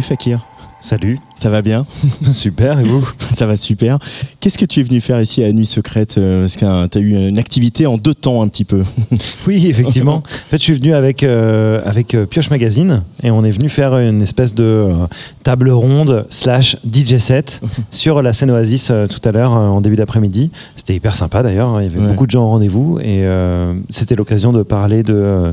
Salut Fakir. Salut. Ça va bien Super, et vous Ça va super. Qu'est-ce que tu es venu faire ici à Nuit Secrète euh, Parce que tu as eu une activité en deux temps un petit peu. Oui, effectivement. en fait, je suis venu avec, euh, avec euh, Pioche Magazine et on est venu faire une espèce de euh, table ronde slash DJ set sur la scène Oasis euh, tout à l'heure en début d'après-midi. C'était hyper sympa d'ailleurs. hein. Il y avait Ouais. beaucoup de gens au rendez-vous et c'était l'occasion de parler de.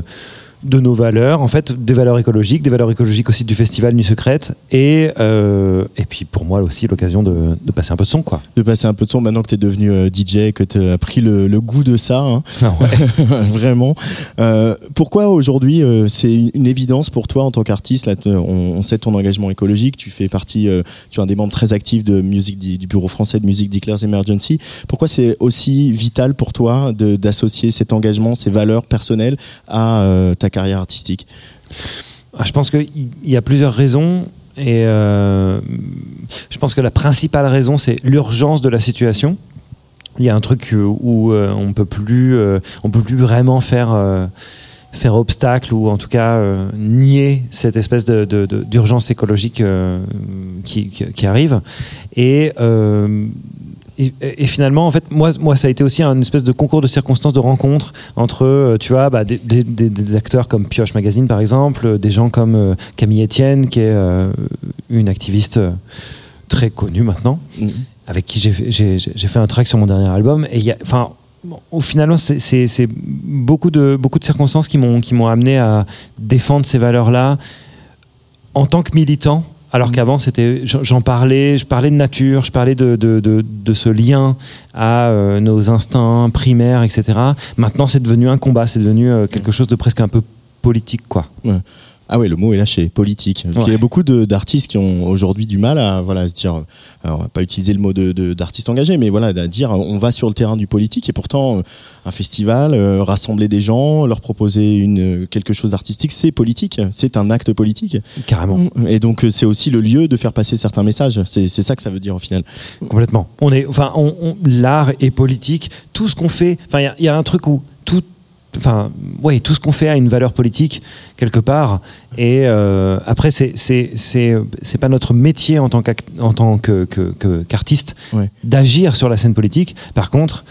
De nos valeurs, en fait, des valeurs écologiques, des valeurs écologiques aussi du festival Nuit Secrète, et, euh, et puis pour moi aussi l'occasion de, de passer un peu de son, quoi. De passer un peu de son maintenant que tu es devenu euh, DJ, que tu as pris le, le goût de ça. hein. Ah ouais. Vraiment. Euh, pourquoi aujourd'hui c'est une, évidence pour toi en tant qu'artiste là, on, on sait ton engagement écologique. Tu fais partie, tu es un des membres très actifs de musique du, bureau français de musique Declares Emergency. Pourquoi c'est aussi vital pour toi de- d'associer cet engagement, ces valeurs personnelles à euh, carrière artistique Ah, Je pense qu'il y a plusieurs raisons. Et euh, je pense que la principale raison, c'est l'urgence de la situation. Il y a un truc où euh, on peut euh, on peut plus vraiment faire faire obstacle ou en tout cas nier cette espèce d'urgence écologique qui, arrive. Et et, et finalement, en fait, moi, moi, ça a été aussi un espèce de concours de circonstances, de rencontres entre, euh, tu vois, bah, des, des- des- des acteurs comme Pioche Magazine, par exemple, euh, des gens comme euh, Camille Etienne, qui est euh, une activiste très connue maintenant, Mhm. avec qui j'ai fait- un track sur mon dernier album. Et il y a, enfin, bon, au final, c'est- beaucoup de, beaucoup de circonstances qui m'ont amené à défendre ces valeurs-là en tant que militant. Alors qu'avant, c'était, j'en parlais, je parlais de nature, je parlais de, de, de, de ce lien à euh, nos instincts primaires, etc. Maintenant, c'est devenu un combat, c'est devenu euh, quelque chose de presque un peu politique, quoi. Ah ouais, le mot est lâché, politique. Parce Ouais. qu'il y a beaucoup de- d'artistes qui ont aujourd'hui du mal à, voilà, à se dire, alors on va pas utiliser le mot de- de- d'artiste engagé, mais voilà, à dire on va sur le terrain du politique et pourtant euh, un festival, euh, rassembler des gens, leur proposer une, quelque chose d'artistique, c'est politique, c'est un acte politique. Carrément. Et donc euh, c'est aussi le lieu de faire passer certains messages. C'est ça que ça veut dire au final. Complètement. On est, enfin, on- on- l'art et politique, tout ce qu'on fait. Enfin, il y y, a un truc où tout, enfin, ouais, tout ce qu'on fait a une valeur politique quelque part. Et euh, après, c'est, c'est, c'est, c'est pas notre métier en tant qu'ac- en tant que, que- que- qu'artiste Ouais. d'agir sur la scène politique. Par contre.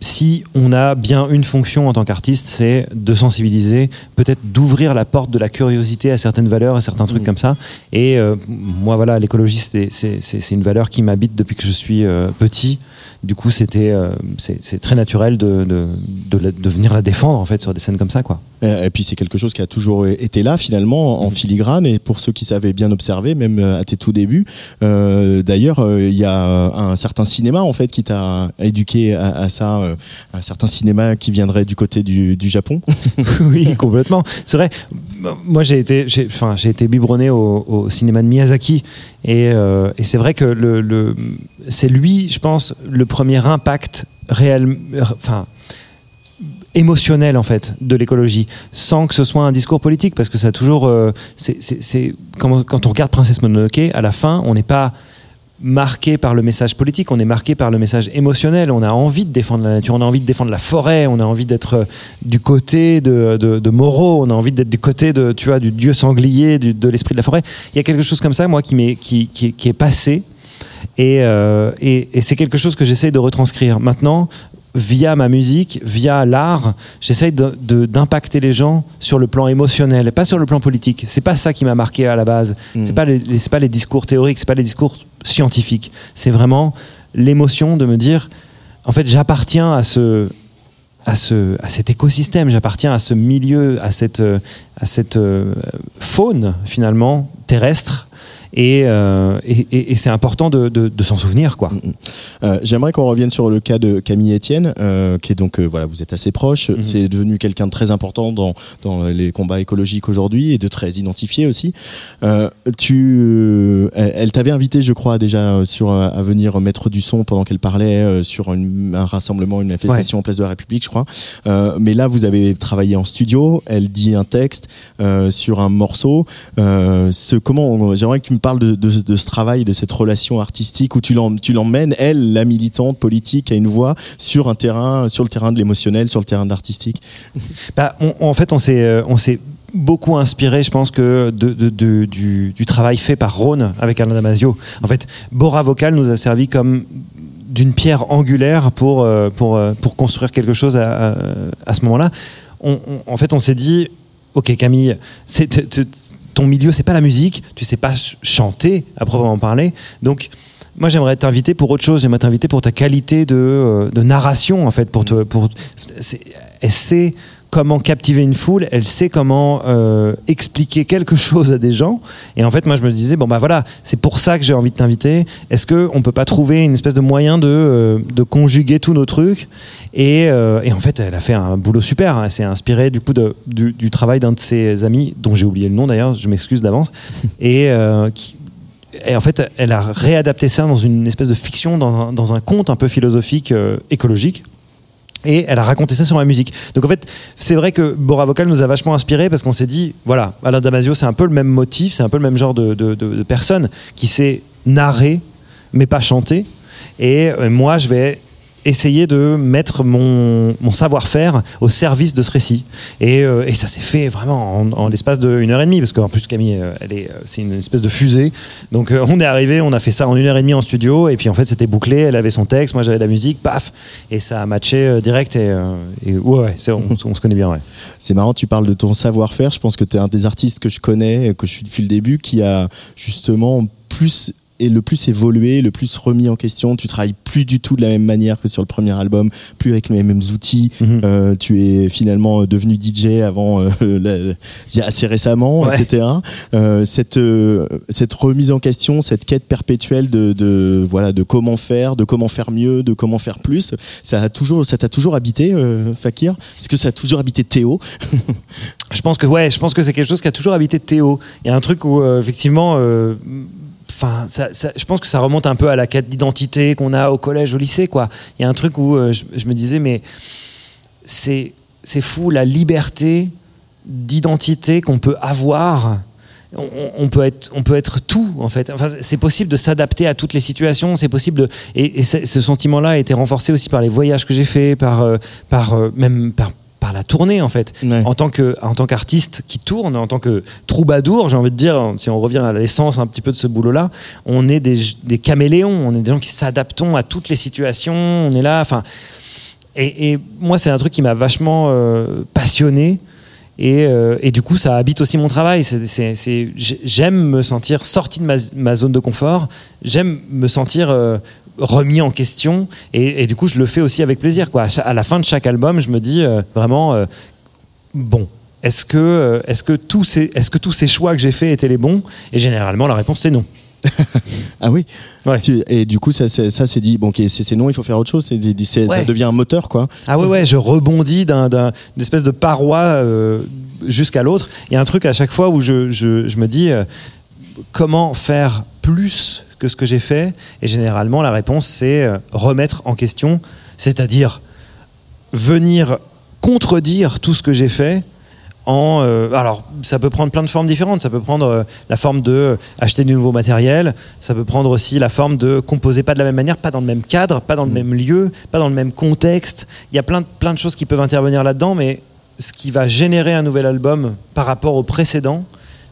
Si on a bien une fonction en tant qu'artiste, c'est de sensibiliser, peut-être d'ouvrir la porte de la curiosité à certaines valeurs, à certains trucs Mhm. comme ça. Et euh, moi, voilà, l'écologie, c'est une valeur qui m'habite depuis que je suis euh, petit. Du coup, c'était euh, c'est très naturel de, de, de, la- de venir la défendre en fait sur des scènes comme ça, quoi. Euh, Et puis c'est quelque chose qui a toujours été là finalement en filigrane et pour ceux qui savaient bien observer même euh, à tes tout débuts euh, d'ailleurs il y a un certain cinéma en fait qui t'a éduqué à, à ça euh, un certain cinéma qui viendrait du côté du, du Japon oui, complètement. C'est vrai. Moi, j'ai été, j'ai, enfin, j'ai été biberonné au, au cinéma de Miyazaki, et, euh, et c'est vrai que c'est lui, je pense, le premier impact réel, enfin émotionnel en fait de l'écologie. Sans que ce soit un discours politique parce que ça a toujours euh, c'est, quand, quand on regarde Princesse Mononoke à la fin on n'est pas marqué par le message politique, on est marqué par le message émotionnel. On a envie de défendre la nature, on a envie de défendre la forêt, on a envie d'être euh, du côté de, de, de Moreau, on a envie d'être du côté de, tu vois, du dieu sanglier, du- de l'esprit de la forêt. Il y a quelque chose comme ça, moi, qui, m'est, qui, qui, qui est passé. Et, euh, et, et c'est quelque chose que j'essaie de retranscrire. Maintenant, via ma musique, via l'art, j'essaie de- de- d'impacter les gens sur le plan émotionnel, et pas sur le plan politique. C'est pas ça qui m'a marqué à la base. Mhm. C'est pas les, pas les discours théoriques, c'est pas les discours scientifiques. C'est vraiment l'émotion de me dire, en fait, j'appartiens à ce à, ce, à cet écosystème, j'appartiens à ce milieu, à cette, euh, à cette euh, faune finalement terrestre. Et, euh, et, et- et c'est important de, de- de s'en souvenir, quoi. Euh, J'aimerais qu'on revienne sur le cas de Camille Etienne, euh, qui est donc, voilà, vous êtes assez proche. Mhm. C'est devenu quelqu'un de très important dans, dans les combats écologiques aujourd'hui et de très identifié aussi. Tu, elle, elle t'avait invité, je crois, déjà sur à venir mettre du son pendant qu'elle parlait sur une- un rassemblement, une manifestation en place de la République, je crois. Mais là, vous avez travaillé en studio. Elle dit un texte sur un morceau. Ce comment J'aimerais que tu me parles de, ce travail, de cette relation artistique où tu l'em- tu l'emmènes, elle, la militante politique, à une voix sur un terrain, sur le terrain de l'émotionnel, sur le terrain de l'artistique? Bah, en fait, on s'est, euh, on s'est beaucoup inspiré, je pense, que du, travail fait par Rhône avec Alain Damasio. En fait, Bora Vocal nous a servi comme d'une pierre angulaire pour, euh, euh, pour construire quelque chose à, ce moment-là. En fait, on s'est dit, ok Camille, c'est, ton milieu, c'est pas la musique, tu sais pas ch- chanter à proprement parler, donc moi j'aimerais t'inviter pour autre chose, j'aimerais t'inviter pour ta qualité de, euh, de narration en fait, pour te, pour, comment captiver une foule, elle sait comment euh, expliquer quelque chose à des gens. Et en fait, moi, je me disais, bon, bah voilà, c'est pour ça que j'ai envie de t'inviter. Est-ce qu'on peut pas trouver une espèce de moyen de, euh, de conjuguer tous nos trucs? Et, euh, et en fait, elle a fait un boulot super. hein. Elle s'est inspirée du coup de- du, du travail d'un de ses amis, dont j'ai oublié le nom d'ailleurs, je m'excuse d'avance, et qui, et en fait, elle a réadapté ça dans une espèce de fiction, dans un, dans un conte un peu philosophique, euh, écologique. Et elle a raconté ça sur la musique. Donc en fait, c'est vrai que Bora Vocal nous a vachement inspiré parce qu'on s'est dit, voilà, Alain Damasio, c'est un peu le même motif, c'est un peu le même genre de, de- de- personne qui sait narrer, mais pas chanter. Et euh, moi, je vais essayer de mettre mon, mon savoir-faire au service de ce récit. Et, euh, et ça s'est fait vraiment en, en l'espace d'une heure et demie, parce qu'en plus Camille, euh, elle est, euh, c'est une espèce de fusée. Donc euh, on est arrivé, on a fait ça en une heure et demie en studio, et puis en fait c'était bouclé, elle avait son texte, moi j'avais la musique, paf, et ça a matché euh, direct, et, et ouais, ouais, c'est- on, on se connaît bien, ouais. C'est marrant, tu parles de ton savoir-faire. Je pense que tu es un des artistes que je connais, que je suis depuis le début, qui a justement plus et le plus évolué, le plus remis en question. Tu travailles plus du tout de la même manière que sur le premier album, plus avec les mêmes outils. Mhm. Euh, tu es finalement devenu DJ avant, euh, la- il y a assez récemment, Ouais. etc. Euh, cette euh, cette remise en question, cette quête perpétuelle de, de voilà de comment faire, de comment faire mieux, de comment faire plus, ça a toujours ça t'a toujours habité, euh, Fakir? Est-ce que ça a toujours habité Théo? Je pense que ouais, je pense que c'est quelque chose qui a toujours habité Théo. Il y a un truc où euh, effectivement, euh, enfin, je pense que ça remonte un peu à la quête d'identité qu'on a au collège, au lycée, quoi. Il y a un truc où euh, je, me disais, mais c'est c'est fou la liberté d'identité qu'on peut avoir. On, peut être, on peut être tout en fait. Enfin, c'est possible de s'adapter à toutes les situations. C'est possible de, et, et ce sentiment-là a été renforcé aussi par les voyages que j'ai faits, par, euh, par euh, même par, par la tournée en fait Ouais. en tant que en tant qu'artiste qui tourne, en tant que troubadour, j'ai envie de dire, si on revient à l'essence un petit peu de ce boulot-là, on est des, des caméléons, on est des gens qui s'adaptons à toutes les situations, on est là, enfin. Et, et moi, c'est un truc qui m'a vachement euh, passionné. Et, euh, et du coup, ça habite aussi mon travail. J'aime me sentir sorti de ma, ma zone de confort. J'aime me sentir euh, remis en question. Et, et du coup, je le fais aussi avec plaisir. Quoi. À, la fin de chaque album, je me dis euh, vraiment, euh, bon, est-ce que, euh, est-ce, que tous ces, est-ce que tous ces choix que j'ai faits étaient les bons? Et généralement, la réponse, c'est non. Ah oui? Ouais. Et du coup, ça, ça c'est dit, bon, ok, c'est c'est non, il faut faire autre chose, c'est- ça Ouais. devient un moteur, quoi. Ah ouais, ouais, je rebondis d'un, d'un- d'une espèce de paroi euh, jusqu'à l'autre. Il y a un truc à chaque fois où je, je- je me dis euh, comment faire plus que ce que j'ai fait. Et généralement, la réponse, c'est euh, remettre en question, c'est-à-dire venir contredire tout ce que j'ai fait. En, euh, alors, ça peut prendre plein de formes différentes. Ça peut prendre euh, la forme de euh, acheter du nouveau matériel. Ça peut prendre aussi la forme de composer pas de la même manière, pas dans le même cadre, pas dans le même lieu, pas dans le même contexte. Il y a plein de, plein de choses qui peuvent intervenir là-dedans, mais ce qui va générer un nouvel album par rapport au précédent,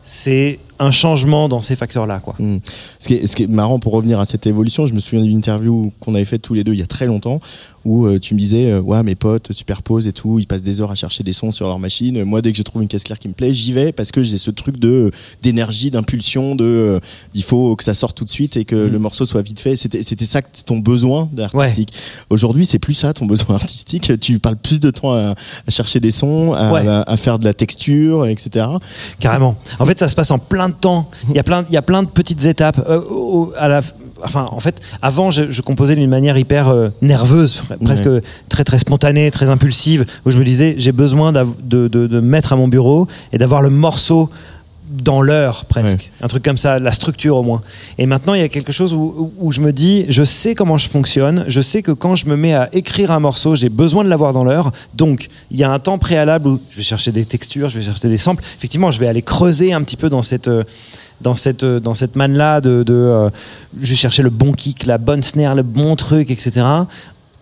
c'est un changement dans ces facteurs-là. Quoi. Mm. Ce, ce qui est marrant pour revenir à cette évolution, je me souviens d'une interview qu'on avait faite tous les deux il y a très longtemps où euh, tu me disais euh, ouais mes potes superposent et tout, ils passent des heures à chercher des sons sur leur machine. Moi dès que je trouve une caisse claire qui me plaît, j'y vais parce que j'ai ce truc de euh, d'énergie, d'impulsion, de il faut que ça sorte tout de suite et que Mm. le morceau soit vite fait. C'était c'était ça que ton besoin artistique. Aujourd'hui c'est plus ça ton besoin artistique. Tu parles plus de temps à, à chercher des sons, à, Ouais. à- à faire de la texture, etc. Carrément. En fait, ça se passe en plein de temps. Il y a plein, il y a plein de petites étapes. Euh, au- à la, enfin, en fait, avant, je, je composais d'une manière hyper euh, nerveuse, pre- presque très très spontanée, très impulsive, où je me disais, j'ai besoin de, de, de me mettre à mon bureau et d'avoir le morceau dans l'heure presque, un truc comme ça, la structure au moins. Et maintenant, il y a quelque chose où, je me dis, je sais comment je fonctionne, je sais que quand je me mets à écrire un morceau, j'ai besoin de l'avoir dans l'heure. Donc, il y a un temps préalable où je vais chercher des textures, je vais chercher des samples. Effectivement, je vais aller creuser un petit peu dans cette euh, dans cette euh, dans cette manne là de, de euh, je vais chercher le bon kick, la bonne snare, le bon truc, etc.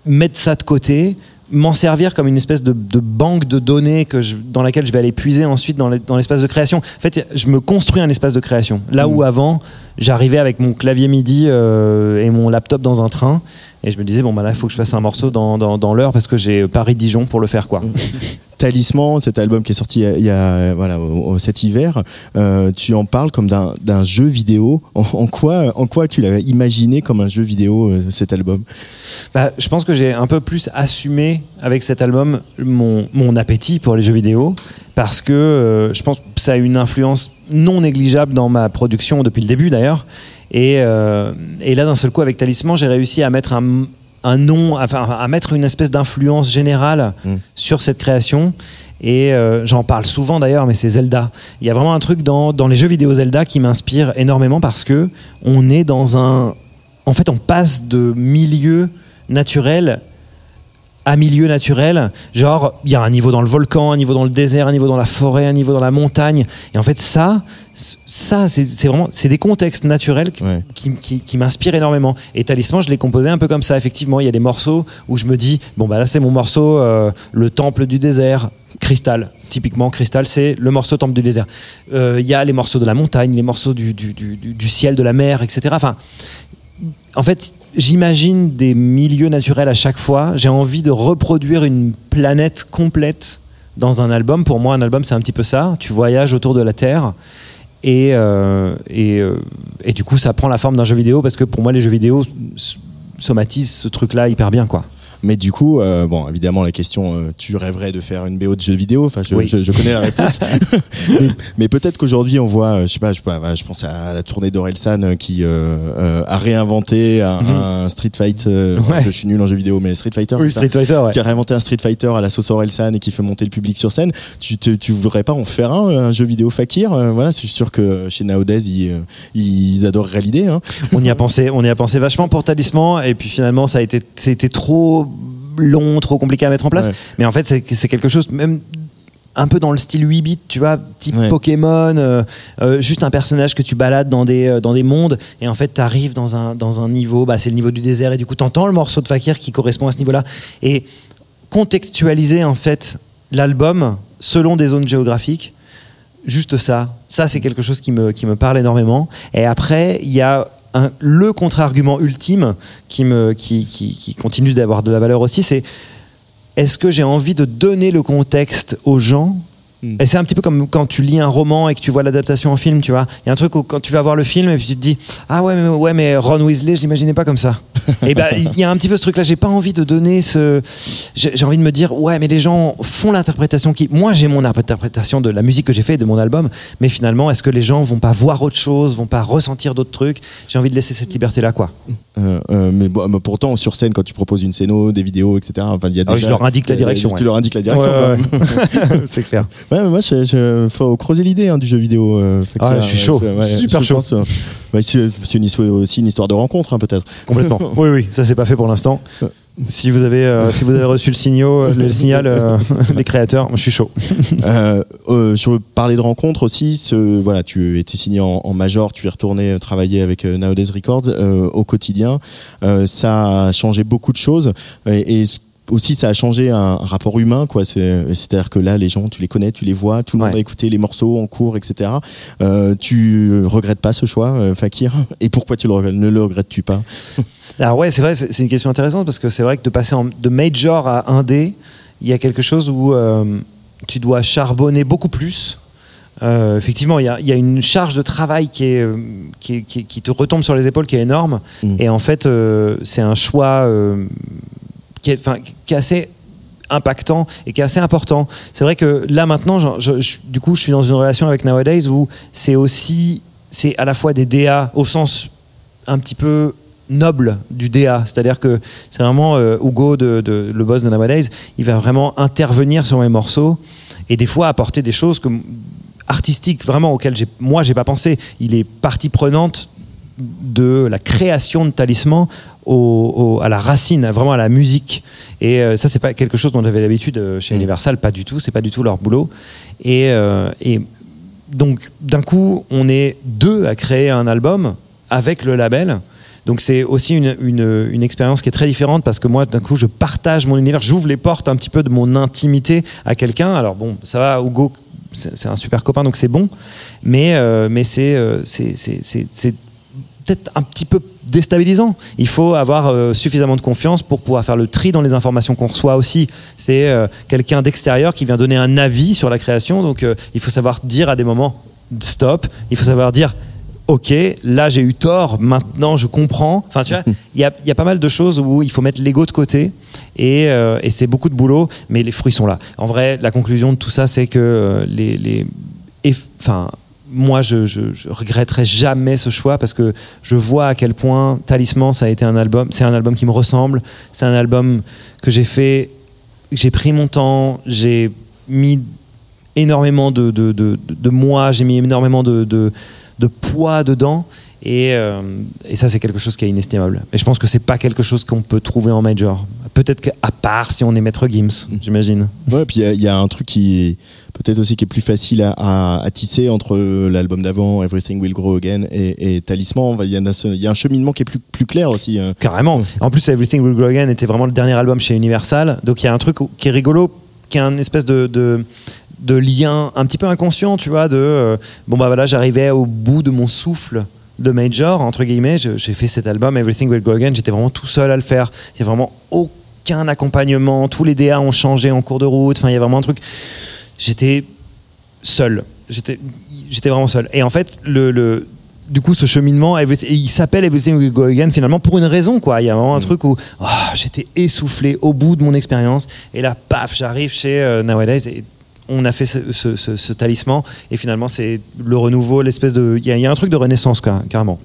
Mettre ça de côté, m'en servir comme une espèce de, de banque de données que je- dans laquelle je vais aller puiser ensuite dans les- dans l'espace de création. En fait, je me construis un espace de création. Là où avant, j'arrivais avec mon clavier MIDI euh, et mon laptop dans un train et je me disais bon bah là il faut que je fasse un morceau dans, dans, dans l'heure parce que j'ai Paris-Dijon pour le faire quoi. Talisman, cet album qui est sorti il y a, voilà cet hiver, euh, tu en parles comme d'un jeu vidéo. En, quoi, en quoi tu l'avais imaginé comme un jeu vidéo euh, cet album? Bah, je pense que j'ai un peu plus assumé avec cet album mon, mon appétit pour les jeux vidéo parce que euh, je pense que ça a une influence non négligeable dans ma production depuis le début d'ailleurs. Et là, d'un seul coup, avec Talisman, j'ai réussi à mettre un, un nom, enfin, à mettre une espèce d'influence générale Mm. sur cette création. Et euh, j'en parle souvent d'ailleurs, mais c'est Zelda. Il y a vraiment un truc dans, dans les jeux vidéo Zelda qui m'inspire énormément parce que on est dans un. En fait, on passe de milieu naturel à milieu naturel. Genre, il y a un niveau dans le volcan, un niveau dans le désert, un niveau dans la forêt, un niveau dans la montagne. Et en fait, ça, ça, c'est vraiment, c'est des contextes naturels qui, Ouais. qui, qui- qui m'inspirent énormément. Et Talisman, je l'ai composé un peu comme ça. Effectivement, il y a des morceaux où je me dis, bon bah là, c'est mon morceau, euh, le temple du désert. Cristal, typiquement Cristal, c'est le morceau Temple du désert. Euh, Il y a les morceaux de la montagne, les morceaux du, du- du- du- du ciel, de la mer, etc. Enfin, en fait, j'imagine des milieux naturels à chaque fois. J'ai envie de reproduire une planète complète dans un album. Pour moi, un album, c'est un petit peu ça. Tu voyages autour de la Terre. Et, euh, et, euh, et du coup, ça prend la forme d'un jeu vidéo parce que pour moi, les jeux vidéo somatisent ce truc-là hyper bien, quoi. Mais du coup, euh, bon, évidemment, la question, euh, tu rêverais de faire une BO de jeu vidéo? Enfin, je, Oui. je- je connais la réponse. mais mais peut-être qu'aujourd'hui, on voit, euh, je sais pas, je, sais pas, bah, je pense à la tournée d'Orelsan qui a réinventé un, un Street Fight. Mhm. Ouais. Je suis nul en jeu vidéo, mais Street Fighter. Oui, ça? Street Fighter, ouais. qui a réinventé un Street Fighter à la sauce Orelsan et qui fait monter le public sur scène. Tu, te- tu voudrais pas en faire un, un jeu vidéo fakir? Voilà, c'est sûr que chez Nowadays, ils, ils adoreraient l'idée. Hein. on y a pensé, on y a pensé vachement pour Talisman, et puis finalement ça a été, c'était trop long, trop compliqué à mettre en place. Ouais. Mais en fait, c'est, quelque chose même un peu dans le style 8 bits, tu vois, type Ouais. Pokémon, euh, euh, juste un personnage que tu balades dans des, euh, dans des mondes, et en fait, tu arrives dans un, dans un niveau, bah, c'est le niveau du désert, et du coup, tu entends le morceau de Fakir qui correspond à ce niveau-là. Et contextualiser, en fait, l'album selon des zones géographiques, juste ça. Ça, c'est quelque chose qui me, qui me parle énormément. Et après, il y a le contre-argument ultime qui, me, qui, qui, qui continue d'avoir de la valeur aussi, c'est est-ce que j'ai envie de donner le contexte aux gens Mm. et c'est un petit peu comme quand tu lis un roman et que tu vois l'adaptation en film, tu vois. Il y a un truc où quand tu vas voir le film et puis tu te dis ah ouais mais, ouais mais Ron Weasley je l'imaginais pas comme ça. et ben il y a un petit peu ce truc là. J'ai pas envie de donner ce. J'ai envie de me dire ouais mais les gens font l'interprétation qui. Moi j'ai mon interprétation de la musique que j'ai fait et de mon album, mais finalement est-ce que les gens vont pas voir autre chose, vont pas ressentir d'autres trucs? J'ai envie de laisser cette liberté là quoi. Euh, euh, mais, bon, mais pourtant, sur scène, quand tu proposes une scéno, des vidéos, etc., enfin, il y a Ah déjà- je leur indique la direction, Tu ouais. leur indiques la direction. Ouais, ouais, c'est clair. Ouais, mais moi, je, je- faut creuser l'idée hein, du jeu vidéo. euh, Ah, je suis chaud. Super je chaud. euh, c'est une histoire- aussi une histoire de rencontre, hein, peut-être. Complètement. Oui, oui, ça c'est pas fait pour l'instant. Si vous avez, euh, si vous avez reçu le, signaux, le signal, euh, les créateurs, je suis chaud. Euh, euh, sur parler de rencontres aussi, ce, voilà, tu étais signé en, en major, tu es retourné travailler avec Nowadays Records au quotidien. Ça a changé beaucoup de choses et, et c- aussi ça a changé un, rapport humain, quoi. C'est- C'est-à-dire que là, les gens, tu les connais, tu les vois, tout le monde a écouté les morceaux en cours, etc. Euh, tu regrettes pas ce choix, euh, Fakir? Et pourquoi tu le regrettes, ne le regrettes-tu pas? Alors ouais, c'est vrai, c'est une question intéressante parce que c'est vrai que de passer en- de major à indé, il y a quelque chose où euh, tu dois charbonner beaucoup plus. Euh, effectivement, il y y a une charge de travail qui, est, euh, qui, te retombe sur les épaules qui est énorme. Mm. Et en fait, euh, c'est un choix euh, qui, est, assez impactant et qui est assez important. C'est vrai que là maintenant, du coup, je suis dans une relation avec Nowadays où c'est aussi, c'est à la fois des DA au sens un petit peu noble du DA, c'est-à-dire que c'est vraiment euh, Hugo, de, le boss de Nowadays, il va vraiment intervenir sur mes morceaux et des fois apporter des choses comme artistiques vraiment auxquelles moi j'ai pas pensé. Il est partie prenante de la création de Talisman au- au- à la racine, vraiment à la musique. Et euh, ça, c'est pas quelque chose dont j'avais l'habitude euh, chez Mm. Universal, pas du tout. C'est pas du tout leur boulot. Et, euh, et donc, d'un coup, on est deux à créer un album avec le label. Donc c'est aussi une, une, une expérience qui est très différente parce que moi, d'un coup, je partage mon univers, j'ouvre les portes un petit peu de mon intimité à quelqu'un. Alors bon, ça va, Hugo, c'est c'est un super copain, donc c'est bon. Mais, euh, mais c'est peut-être un petit peu déstabilisant. Il faut avoir euh, suffisamment de confiance pour pouvoir faire le tri dans les informations qu'on reçoit aussi. C'est euh, quelqu'un d'extérieur qui vient donner un avis sur la création, donc euh, il faut savoir dire à des moments stop, il faut savoir dire ok, là j'ai eu tort, maintenant je comprends. Enfin, tu vois, il y a, pas mal de choses où il faut mettre l'ego de côté et, c'est beaucoup de boulot, mais les fruits sont là. En vrai, la conclusion de tout ça, c'est que les, les enfin, moi, je, regretterai jamais ce choix parce que je vois à quel point Talisman, ça a été un album. C'est un album qui me ressemble. C'est un album que j'ai fait. J'ai pris mon temps. J'ai mis énormément de, de, de, de moi. J'ai mis énormément de poids dedans. Et, euh, et ça, c'est quelque chose qui est inestimable. Et je pense que c'est pas quelque chose qu'on peut trouver en major. Peut-être qu'à part si on est maître Gims, j'imagine. Ouais, puis il y a- il y, a un truc qui est peut-être aussi qui est plus facile à, à- à tisser entre l'album d'avant, Everything Will Grow Again, et, et Talisman. Il y, a y un cheminement qui est plus, plus clair aussi. euh. Carrément. En plus, Everything Will Grow Again était vraiment le dernier album chez Universal. Donc il y a un truc qui est rigolo, qui est un espèce de, de, de lien un petit peu inconscient, tu vois, de euh, bon bah voilà, j'arrivais au bout de mon souffle de major entre guillemets. J'ai fait cet album Everything Will Grow Again. J'étais vraiment tout seul à le faire. Il y a vraiment aucun accompagnement. Tous les DA ont changé en cours de route. Enfin, il y a vraiment un truc. J'étais seul. J'étais, j'étais vraiment seul. Et en fait, le, le- du coup, ce cheminement, il s'appelle Everything Will Go Again finalement pour une raison, quoi. Il y a vraiment un truc où ah, j'étais essoufflé au bout de mon expérience. Et là, paf, j'arrive chez euh, Nowadays et on a fait ce, talisman. Et finalement, c'est le renouveau, l'espèce de. Il y, a- un truc de renaissance, carrément.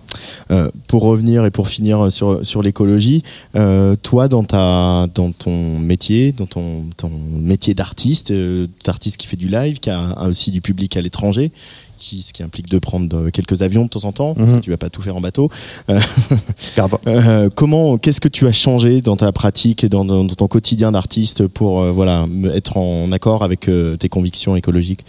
Euh, pour revenir et pour finir sur, sur l'écologie, euh, toi, dans, ta, dans ton métier, dans ton, ton métier d'artiste, euh, d'artiste qui fait du live, qui a, a aussi du public à l'étranger, qui, ce qui implique de prendre euh, quelques avions de temps en temps, Mhm. tu vas pas tout faire en bateau. Comment, qu'est-ce que tu as changé dans ta pratique dans, dans- dans ton quotidien d'artiste pour voilà, être en accord avec tes convictions écologiques?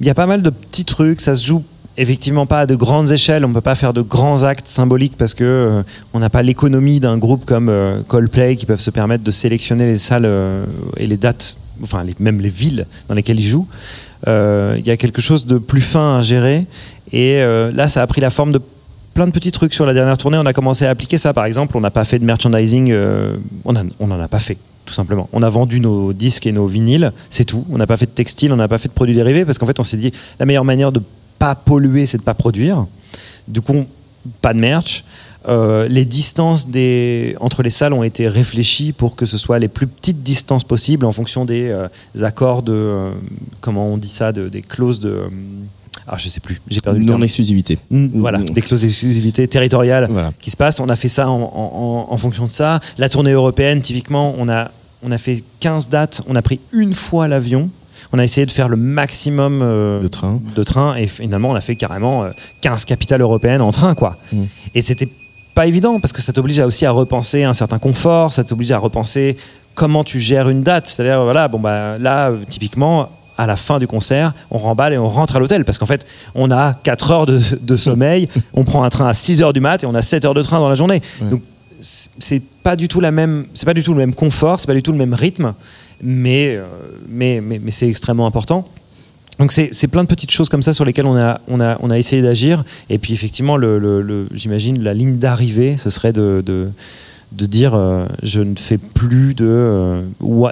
Il y a pas mal de petits trucs, ça se joue effectivement pas à de grandes échelles, on peut pas faire de grands actes symboliques parce que euh, on n'a pas l'économie d'un groupe comme euh, Coldplay qui peuvent se permettre de sélectionner les salles euh, et les dates, enfin même les villes dans lesquelles ils jouent. Il y a quelque chose de plus fin à gérer et là ça a pris la forme de plein de petits trucs sur la dernière tournée. On a commencé à appliquer ça. Par exemple, on n'a pas fait de merchandising. on en on en a pas fait, tout simplement. On a vendu nos disques et nos vinyles, c'est tout. On n'a pas fait de textile, on n'a pas fait de produits dérivés parce qu'en fait, on s'est dit la meilleure manière de pas polluer, c'est de pas produire. Du coup, pas de merch. Euh, les distances des, entre les salles ont été réfléchies pour que ce soit les plus petites distances possibles en fonction des euh, accords de. euh, comment on dit ça de, Des clauses de. ah, je sais plus, j'ai perdu le terme. Non-exclusivité. Mm, Voilà, des clauses d'exclusivité territoriale Voilà. qui se passent. On a fait ça en- en fonction de ça. La tournée européenne, typiquement, on a, on a fait 15 dates. On a pris une fois l'avion. On a essayé de faire le maximum euh, De train. de train et finalement on a fait carrément euh, 15 capitales européennes en train quoi. Mm. Et c'était pas évident parce que ça t'oblige aussi à repenser un certain confort, ça t'oblige à repenser comment tu gères une date. C'est-à-dire voilà, bon bah là typiquement à la fin du concert, on remballe et on rentre à l'hôtel parce qu'en fait, on a 4 heures de, de sommeil, on prend un train à 6 heures du mat et on a 7 heures de train dans la journée. Donc c'est pas du tout la même c'est pas du tout le même confort, c'est pas du tout le même rythme, mais euh, mais mais, mais c'est extrêmement important. Donc c'est plein de petites choses comme ça sur lesquelles on a, on a, on a essayé d'agir. Et puis effectivement, le, le- le- j'imagine la ligne d'arrivée, ce serait de, de, de dire euh, je ne fais plus de, euh,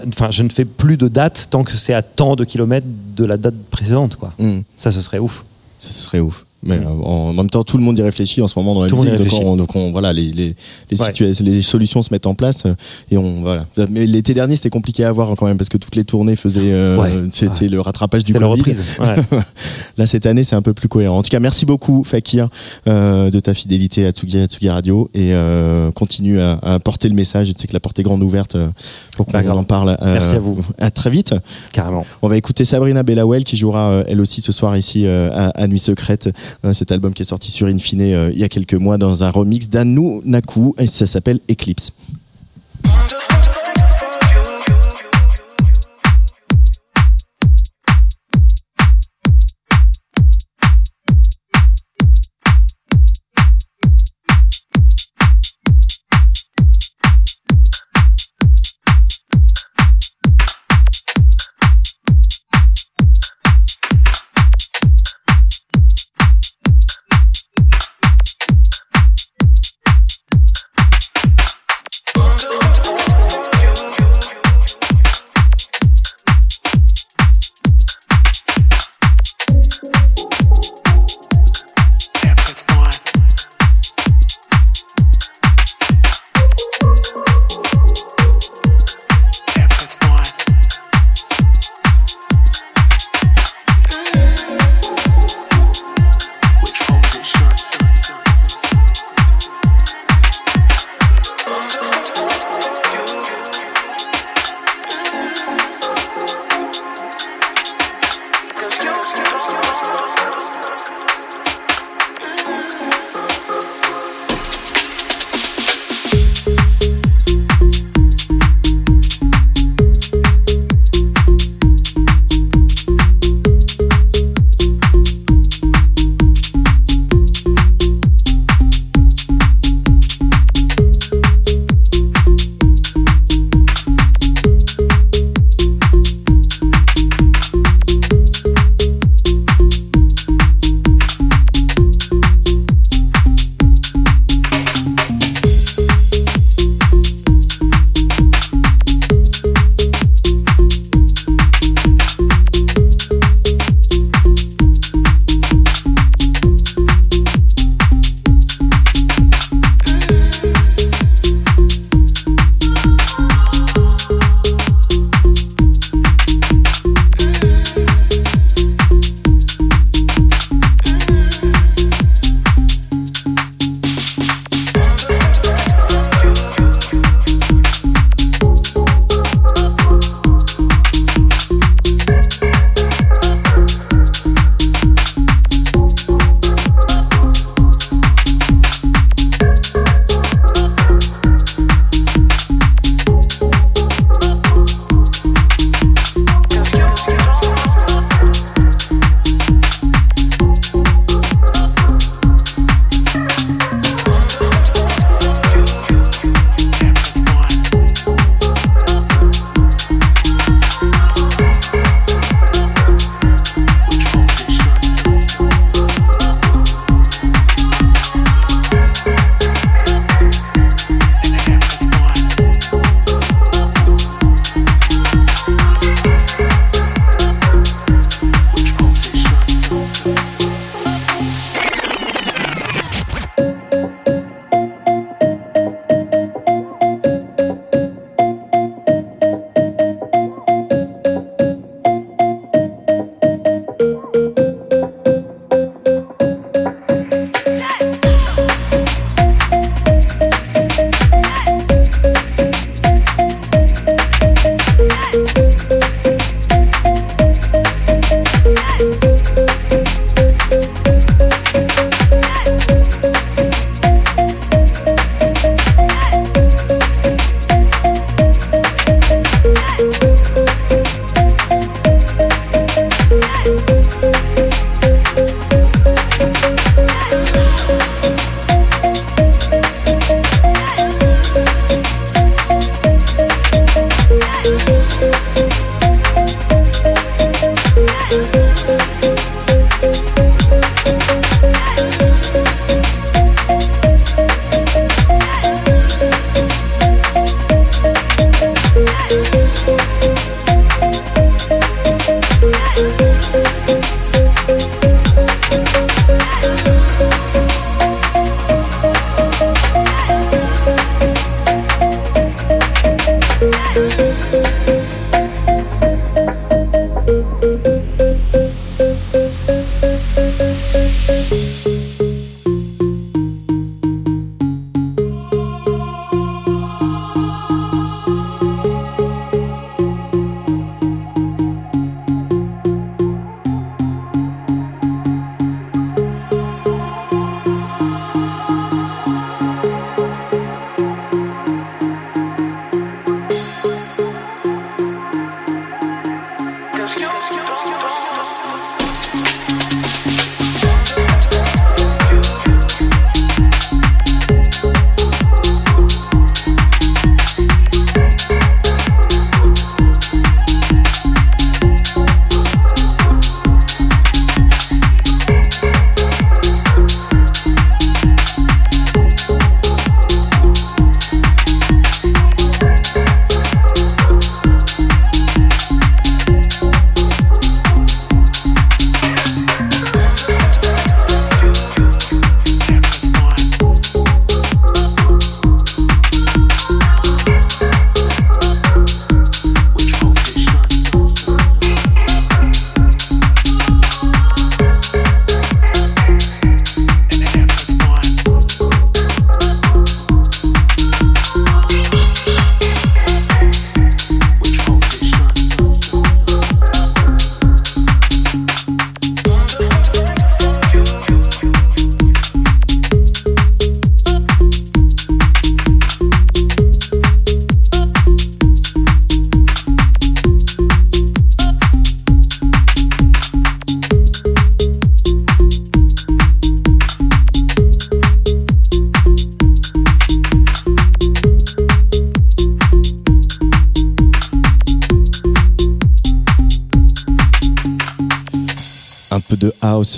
enfin je ne fais plus de date tant que c'est à tant de kilomètres de la date précédente, quoi. Mm. Ça, ce serait ouf. Ça, ce serait ouf. Mais euh, en même temps, tout le monde y réfléchit en ce moment dans la Tout musique. Donc, on, donc on- voilà, les, les, les, Ouais. les solutions se mettent en place euh, et on voilà. Mais l'été dernier, c'était compliqué à voir quand même parce que toutes les tournées faisaient. euh, Ouais. C'était Ouais. le rattrapage du C'est la Covid. reprise. Ouais. Là, cette année, c'est un peu plus cohérent. En tout cas, merci beaucoup, Fakir, euh, de ta fidélité à Tsugi, à Tsugi Radio et euh, continue à, à porter le message. Je sais que la porte est grande ouverte euh, pour qu'on en parle. Merci à vous. À très vite. Carrément. On va écouter Sabrina Bellawell qui jouera elle aussi ce soir ici à, à Nuit Secrète. Euh, cet album qui est sorti sur Infine euh, il y a quelques mois dans un remix d'Anu Naku et ça s'appelle Eclipse.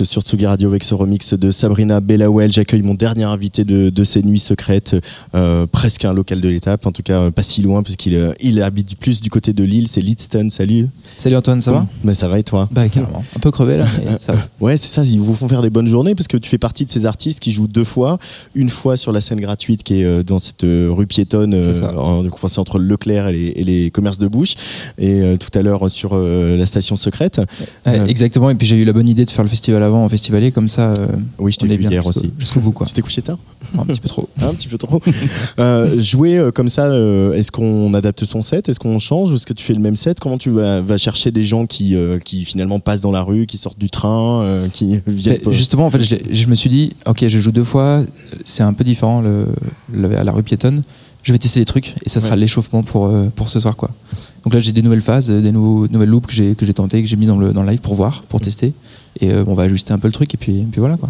Sur Tsugi Radio avec ce remix de Sabrina Bellawell. J'accueille mon dernier invité de, ces nuits secrètes, euh, presque un local de l'étape, en tout cas euh, pas si loin puisqu'il euh, il habite plus du côté de Lille, c'est Lidston. Salut. Salut Antoine, ça va Mais ça va et toi Bah carrément, un peu crevé là, mais ça va. Ouais, c'est ça, ils vous font faire des bonnes journées parce que tu fais partie de ces artistes qui jouent deux fois. Une fois sur la scène gratuite qui est euh, dans cette euh, rue piétonne, euh, en- donc, c'est entre Leclerc et les, et les commerces de bouche. Et euh, tout à l'heure sur euh, la station secrète. Euh, exactement, et puis j'ai eu la bonne idée de faire le festival avant en festivalier, comme ça euh, Oui, je t'ai vu bien hier aussi. jusqu'au bout quoi. Tu t'es couché tard Un petit peu trop. Un petit peu trop. Euh, jouer euh, comme ça, euh, est-ce qu'on adapte son set? Est-ce qu'on change? Ou est-ce que tu fais le même set? Comment tu vas, vas chercher des gens qui, euh, qui finalement passent dans la rue, qui sortent du train, euh, qui viennent Mais justement, en fait, je, me suis dit, ok, je joue deux fois, c'est un peu différent le, le- à la rue piétonne. Je vais tester des trucs et ça sera Ouais. l'échauffement pour, euh, pour ce soir quoi. Donc là j'ai des nouvelles phases, des nouveaux, nouvelles loops que j'ai que j'ai tenté, que j'ai mis dans le dans le live pour voir, pour tester. Et euh, on va ajuster un peu le truc et puis, et puis voilà quoi.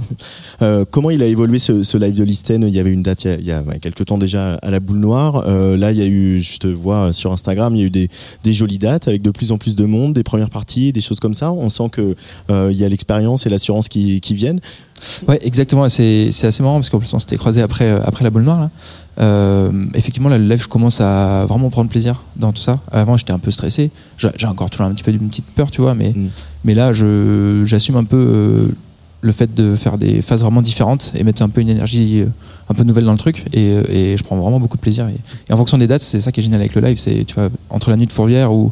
Euh, comment il a évolué ce, ce live de Listen? Il y avait une date il y a, il y a, ouais, quelques temps déjà à la boule noire. Euh, là, il y a eu, je te vois sur Instagram, il y a eu des, des jolies dates avec de plus en plus de monde, des premières parties, des choses comme ça. On sent que euh, il y a l'expérience et l'assurance qui, qui viennent. Ouais, exactement. C'est c'est assez marrant parce qu'en plus on s'était croisé après après la boule noire là. Effectivement, là, le live, je commence à vraiment prendre plaisir dans tout ça. Avant, j'étais un peu stressé. J'ai encore toujours un petit peu d'une petite peur, tu vois, mais Mm. mais là, je j'assume un peu euh, le fait de faire des phases vraiment différentes et mettre un peu une énergie euh, un peu nouvelle dans le truc. Et, euh, et je prends vraiment beaucoup de plaisir. Et, et en fonction des dates, c'est ça qui est génial avec le live. C'est tu vois entre la nuit de Fourvière ou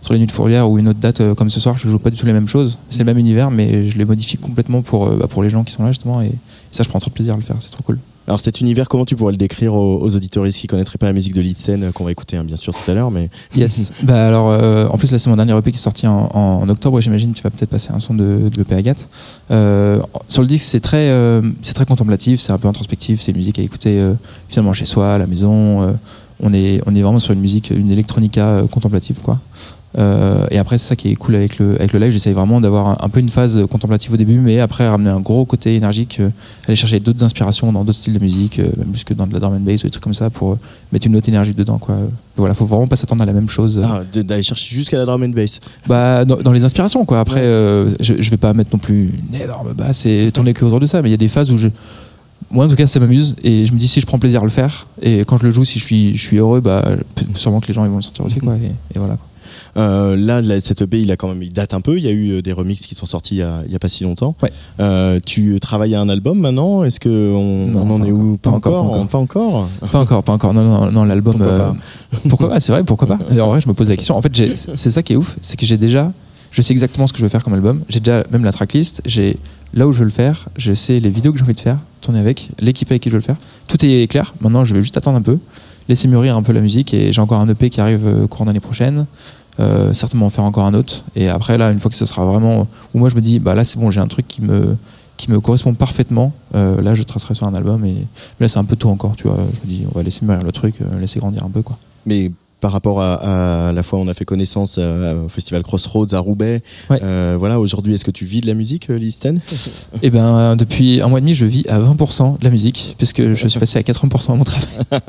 entre la nuit de Fourvière ou une autre date comme ce soir, je joue pas du tout les mêmes choses. C'est le même univers, mais je les modifie complètement pour, bah, pour les gens qui sont là justement. Et, ça, je prends trop de plaisir à le faire. C'est trop cool. Alors cet univers, comment tu pourrais le décrire aux, aux auditoristes qui connaîtraient pas la musique de Listen, euh, qu'on va écouter hein, bien sûr tout à l'heure, mais Yes. bah alors, euh, en plus là, c'est mon dernier EP qui est sorti en, octobre. J'imagine tu vas peut-être passer un son de, de EP Agathe. Euh, sur le disque, c'est très, euh, c'est très contemplatif, c'est un peu introspectif. C'est une musique à écouter euh, finalement chez soi, à la maison. euh, on est, on est vraiment sur une musique, une electronica contemplative, quoi. Euh, et après, c'est ça qui est cool avec le, avec le live. J'essaye vraiment d'avoir un, un peu une phase contemplative au début, mais après ramener un gros côté énergique, euh, aller chercher d'autres inspirations dans d'autres styles de musique, euh, même jusque dans de la drum and bass ou des trucs comme ça pour mettre une autre énergie dedans, quoi. Voilà, faut vraiment pas s'attendre à la même chose. ah, d'aller chercher jusqu'à la drum and bass. Bah, dans, dans les inspirations, quoi. Après, je, je vais pas mettre non plus une énorme basse et tourner que autour de ça, mais il y a des phases où je. Moi, en tout cas, ça m'amuse et je me dis si je prends plaisir à le faire et quand je le joue, si je suis, je suis heureux, bah, sûrement que les gens ils vont le sentir aussi, quoi. Et, et voilà. quoi. Euh, là, là, cette EP, il a quand même, il date un peu. Il y a eu euh, des remixes qui sont sortis il y a, il y a pas si longtemps. Ouais. Euh, tu travailles à un album maintenant? Est-ce que on, Non, on en est où? Encore, pas encore, Pas encore. Pas encore, pas encore. Non, non, non, l'album. Pourquoi euh, pas? pourquoi pas C'est vrai, pourquoi pas? En vrai, je me pose la question. En fait, c'est ça qui est ouf, c'est que j'ai déjà, je sais exactement ce que je veux faire comme album. J'ai déjà même la tracklist. J'ai là où je veux le faire. Je sais les vidéos que j'ai envie de faire, tourner avec, l'équipe avec qui je veux le faire. Tout est clair. Maintenant, je vais juste attendre un peu, laisser mûrir un peu la musique. Et j'ai encore un EP qui arrive courant d'année prochaine. Euh, certainement en faire encore un autre. Et après, là, une fois que ce sera vraiment, où moi je me dis, bah là, c'est bon, j'ai un truc qui me qui me correspond parfaitement. euh, là, je tracerai sur un album. Et là, c'est un peu tôt encore, tu vois. Je me dis, on va laisser mûrir le truc, euh, laisser grandir un peu, quoi. Mais par rapport à, à la fois on a fait connaissance euh, au festival Crossroads à Roubaix. Ouais. Euh, voilà, aujourd'hui, est-ce que tu vis de la musique, euh, Listen Eh ben, depuis un mois et demi, je vis à 20% de la musique, puisque je suis passé à 80% à mon travail.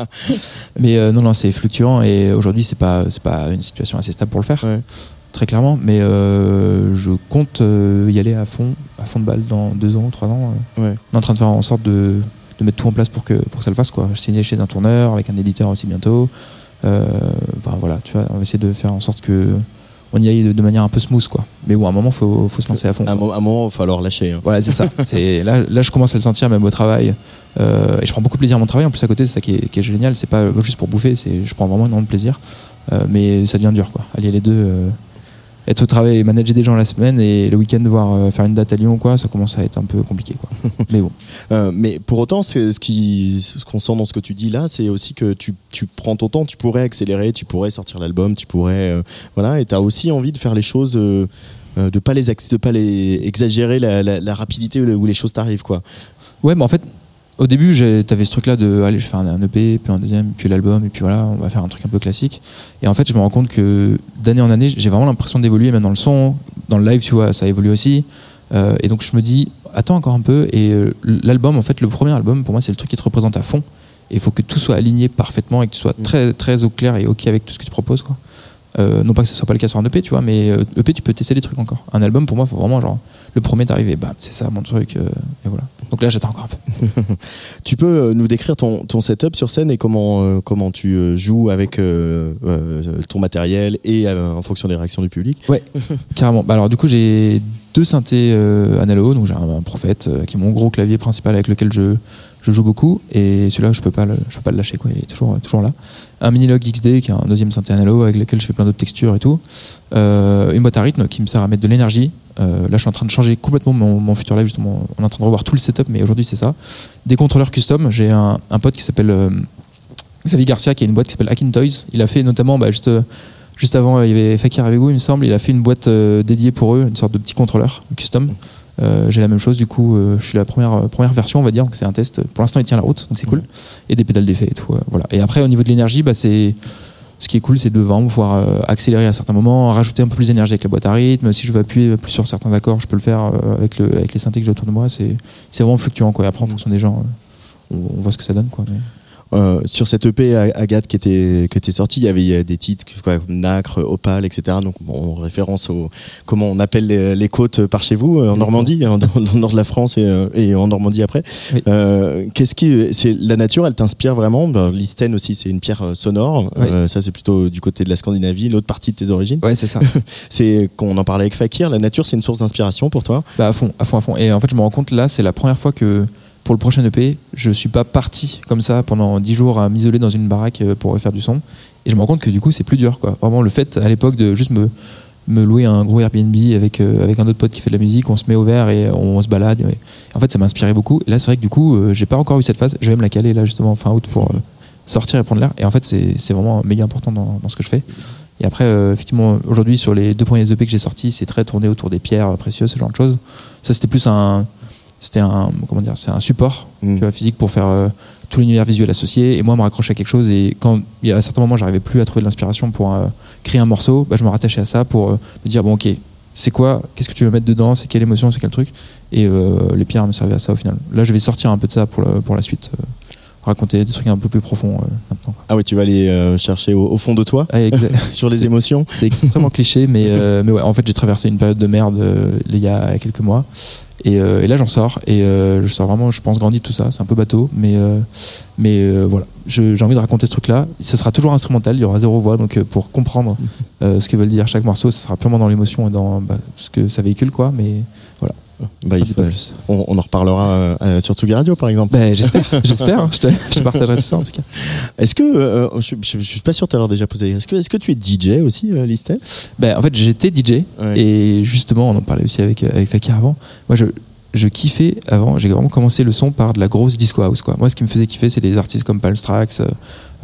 mais euh, non, non, c'est fluctuant et aujourd'hui, c'est pas, c'est pas une situation assez stable pour le faire, Ouais. très clairement. Mais je compte y aller à fond, à fond de balle dans deux ans, trois ans. Ouais. On est en train de faire en sorte de, de mettre tout en place pour que, pour que ça le fasse, quoi. Je signe chez un tourneur, avec un éditeur aussi bientôt. Euh, Enfin voilà, tu vois, on va essayer de faire en sorte que on y aille de, de manière un peu smooth, quoi. Mais bon, à un moment, faut, faut se lancer à fond. À un, moment, il va falloir lâcher. hein. Voilà, c'est ça. C'est là, là, je commence à le sentir même au travail. Euh, et je prends beaucoup de plaisir à mon travail. En plus, à côté, c'est ça qui est, qui est génial. C'est pas juste pour bouffer. C'est, je prends vraiment énormément de plaisir. Euh, mais ça devient dur, quoi. Allier les deux. euh, être au travail et manager des gens la semaine et le week-end devoir euh, faire une date à Lyon, quoi, ça commence à être un peu compliqué, quoi. mais bon. Euh, mais pour autant, c'est ce qui, ce qu'on sent dans ce que tu dis là, c'est aussi que tu, tu prends ton temps, tu pourrais accélérer, tu pourrais sortir l'album, tu pourrais, euh, voilà, et tu as aussi envie de faire les choses, euh, de pas les, de pas les exagérer la, la- la rapidité où les choses t'arrivent, quoi. Ouais, mais en fait, au début, j'ai- t'avais ce truc-là de, allez, je fais un, un EP, puis un deuxième, puis l'album, et puis voilà, on va faire un truc un peu classique. Et en fait, je me rends compte que d'année en année, j'ai vraiment l'impression d'évoluer, même dans le son, dans le live, tu vois, ça évolue aussi. Euh, et donc, je me dis, attends encore un peu. Et euh, l'album, en fait, le premier album, pour moi, c'est le truc qui te représente à fond. Et il faut que tout soit aligné parfaitement et que tu sois très, très au clair et OK avec tout ce que tu proposes, quoi. Euh, non pas que ce soit pas le cas sur un EP, tu vois, mais euh, EP, tu peux tester des trucs encore. Un album, pour moi, faut vraiment, genre, le premier d'arriver, bam, c'est ça mon truc, euh, et voilà. Donc là, j'attends encore un peu. Tu peux nous décrire ton, ton setup sur scène et comment, euh, comment tu joues avec ton matériel et en fonction des réactions du public? Ouais, carrément. Bah alors du coup j'ai deux synthés analogues, donc j'ai un, un prophète euh, qui est mon gros clavier principal avec lequel je, je joue beaucoup et celui-là je peux pas le, je peux pas le lâcher quoi, il est toujours toujours là. Un Minilog XD qui est un deuxième synthé analogue avec lequel je fais plein d'autres textures et tout. Euh, une boîte à rythme qui me sert à mettre de l'énergie. Euh, là je suis en train de changer complètement mon, futur live justement. On est en train de revoir tout le setup mais aujourd'hui c'est ça. Des contrôleurs custom. J'ai un, pote qui s'appelle euh, Xavier Garcia qui a une boîte qui s'appelle Hacking Toys. Il a fait notamment bah, juste Juste avant, il y avait Fakir avec vous, il me semble. Il a fait une boîte dédiée pour eux, une sorte de petit contrôleur custom. Euh, J'ai la même chose, du coup, euh, je suis la première, euh, première version, on va dire. Donc c'est un test. Pour l'instant, il tient la route, donc c'est cool. Et des pédales d'effet et tout. voilà. Et après, au niveau de l'énergie, bah, c'est ce qui est cool, c'est de vraiment pouvoir accélérer à certains moments, rajouter un peu plus d'énergie avec la boîte à rythme. Si je veux appuyer plus sur certains accords, je peux le faire avec, le, avec les synthés que j'ai autour de moi. C'est vraiment fluctuant. Quoi. Et après, en fonction des gens, on, on voit ce que ça donne. Quoi. Mais- Euh, sur cette EP Agathe qui était qui était sortie, il y avait des titres quoi, comme Nacre, Opale, etc. Donc bon, en référence au comment on appelle les, les côtes par chez vous euh, en Normandie, hein, dans, dans le nord de la France et, euh, et en Normandie après. Oui. Euh, Qu'est-ce qui c'est la nature, elle t'inspire vraiment? Ben, L'Isten aussi, c'est une pierre sonore. Oui. Euh, ça c'est plutôt du côté de la Scandinavie, l'autre partie de tes origines. Ouais, c'est ça. C'est qu'on en parlait avec Fakir. La nature, c'est une source d'inspiration pour toi? Bah à fond, à fond, à fond. Et en fait, je me rends compte là, c'est la première fois que pour le prochain EP, je suis pas parti comme ça pendant 10 jours à m'isoler dans une baraque euh, pour faire du son. Et je me rends compte que du coup, c'est plus dur. Vraiment, le fait à l'époque de juste me louer un gros Airbnb avec euh, avec un autre pote qui fait de la musique, on se met au vert et on, se balade. en fait, ça m'a inspiré beaucoup. Et là, c'est vrai que du coup, euh, j'ai pas encore eu cette phase. Je vais me la caler là justement fin août pour euh, sortir et prendre l'air. Et en fait, c'est vraiment méga important dans, ce que je fais. Et après, effectivement, aujourd'hui, sur les deux premiers EP que j'ai sortis, c'est très tourné autour des pierres précieuses, ce genre de choses. Ça, c'était plus un, c'était un, comment dire, c'est un support Mm. tu vois, physique pour faire euh, tout l'univers visuel associé. Et moi, me raccrocher à quelque chose. Et quand, il y a à certains moments, j'arrivais plus à trouver de l'inspiration pour euh, créer un morceau, bah, je me rattachais à ça pour euh, me dire, bon, ok, c'est quoi, qu'est-ce que tu veux mettre dedans, c'est quelle émotion, c'est quel truc? Et les pierres me servaient à ça au final. Là, je vais sortir un peu de ça pour, la- pour la suite. raconter des trucs un peu plus profonds maintenant. Ah oui, tu vas aller chercher au, au fond de toi Ah, sur les émotions. c'est extrêmement cliché, mais, mais ouais, en fait, j'ai traversé une période de merde il y a quelques mois. Et, euh, et là, j'en sors. Et euh, je sors vraiment, je pense, grandi tout ça. C'est un peu bateau, mais, euh, mais euh, voilà. J'ai envie de raconter ce truc-là. Ce sera toujours instrumental, il y aura zéro voix. Donc, euh, pour comprendre euh, ce que veut dire chaque morceau, ça sera purement dans l'émotion et dans bah, ce que ça véhicule, quoi. Mais voilà. Bah, il on, on en reparlera euh, euh, sur Tsugi Radio, par exemple. Bah, j'espère, j'espère. hein. Je, te, je te partagerai tout ça en tout cas. Est-ce que, euh, je, je- je suis pas sûr de t'avoir déjà posé, est-ce que, est-ce que tu es DJ aussi, euh, Listel Ben, en fait, j'étais DJ Ouais. et justement, on en parlait aussi avec, euh, avec Fakir avant. Moi, je, je kiffais avant, j'ai vraiment commencé le son par de la grosse disco house. Quoi. Moi, ce qui me faisait kiffer, c'est des artistes comme Palmstrax,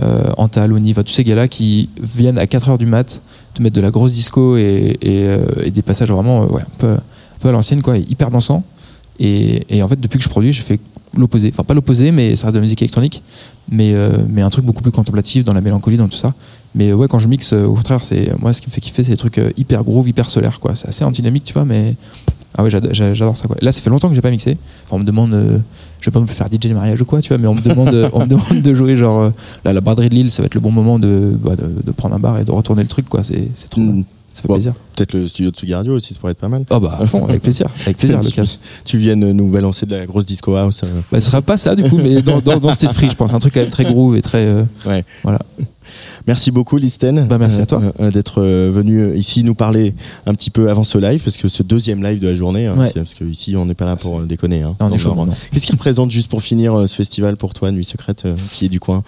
euh, Antal, Oni, enfin, tous ces gars-là qui viennent à 4h du mat te mettre de la grosse disco et, et, euh, et des passages vraiment euh, ouais, un, peu, peu à l'ancienne, quoi, hyper dansant. Et, et en fait, depuis que je produis, je fais l'opposé. Enfin, pas l'opposé, mais ça reste de la musique électronique, mais, euh, mais un truc beaucoup plus contemplatif, dans la mélancolie, dans tout ça. Mais ouais, quand je mixe, euh, au contraire, c'est moi ce qui me fait kiffer, c'est des trucs euh, hyper groove, hyper solaire, quoi. C'est assez anti-dynamique, tu vois, mais ah ouais, j'ado- j'a- j'adore ça, quoi. Là, ça fait longtemps que j'ai pas mixé. Enfin, on me demande, euh, je vais pas plus faire DJ de mariage ou quoi, tu vois, mais on me demande, on me demande de jouer genre euh, là, la braderie de Lille, ça va être le bon moment de, bah, de, de prendre un bar et de retourner le truc, quoi. C'est c'est trop, bien. Ça fait Bon, plaisir. Peut-être le studio de Tsugi Radio aussi, ça pourrait être pas mal. Oh bah, à fond, avec plaisir, avec plaisir, tu, Lucas. tu viennes nous balancer de la grosse disco house. euh, Bah, ce sera pas ça du coup, mais dans, dans, dans cet esprit, je pense, un truc quand même très groove et très. euh, Ouais. Voilà. Merci beaucoup, Listen, Bah, merci à toi. euh, euh, d'être euh, venu ici nous parler un petit peu avant ce live, parce que ce deuxième live de la journée, hein, Ouais. parce que ici on n'est pas là pour euh, déconner. Hein. Qu'est-ce qui représente juste pour finir euh, ce festival pour toi, Nuit Secrète, euh, qui est du coin?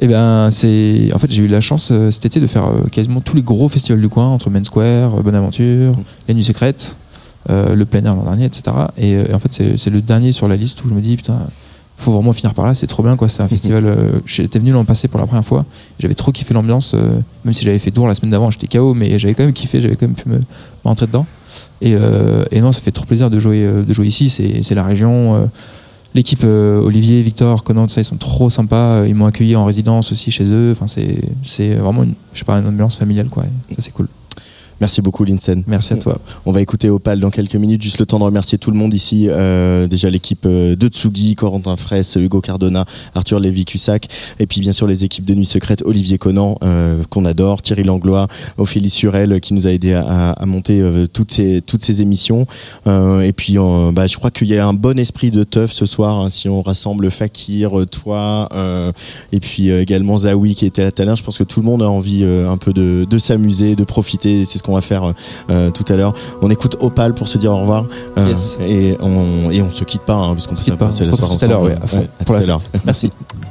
Eh ben, c'est. En fait, j'ai eu la chance euh, cet été de faire euh, quasiment tous les gros festivals du coin, entre Main Square, euh, Bonaventure, Les Nuits Secrètes, euh, le plein air l'an dernier, etc. Et, euh, et en fait, c'est c'est le dernier sur la liste où je me dis, putain, faut vraiment finir par là, c'est trop bien, quoi. C'est un festival. euh, J'étais venu l'an passé pour la première fois, j'avais trop kiffé l'ambiance, euh, même si j'avais fait tour la semaine d'avant, j'étais KO, mais j'avais quand même kiffé, j'avais quand même pu me, me rentrer dedans. Et, euh, et non, ça fait trop plaisir de jouer, euh, de jouer ici, c'est c'est la région. L'équipe euh, Olivier, Victor, Conan, ça, ils sont trop sympas. Ils m'ont accueilli en résidence aussi chez eux. Enfin, c'est vraiment une, je pas, une ambiance familiale, quoi. C'est cool. Merci beaucoup, Linsen. Merci à toi. On va écouter Opal dans quelques minutes. Juste le temps de remercier tout le monde ici. Euh, déjà l'équipe euh, de Tsugi, Corentin Fraisse, Hugo Cardona, Arthur Lévy-Cussac. Et puis bien sûr les équipes de Nuit Secrète, Olivier Conan, euh, qu'on adore, Thierry Langlois, Ophélie Surel, euh, qui nous a aidé à, à- monter euh, toutes, ces, toutes ces émissions. Euh, et puis bah, je crois qu'il y a un bon esprit de teuf ce soir. hein, si on rassemble Fakir, toi, euh, et puis également Zawi qui était à tout à l'heure. Je pense que tout le monde a envie euh, un peu de, de s'amuser, de profiter. C'est ce qu'on va faire euh, tout à l'heure. On écoute Opal pour se dire au revoir. Euh, Yes. et, on, et on se quitte pas, hein, puisqu'on peut quitte pas. passer On la se soirée retrouve tout à l'heure, ensemble. ouais, à fond, Ouais, à pour tout la à l'heure. Merci.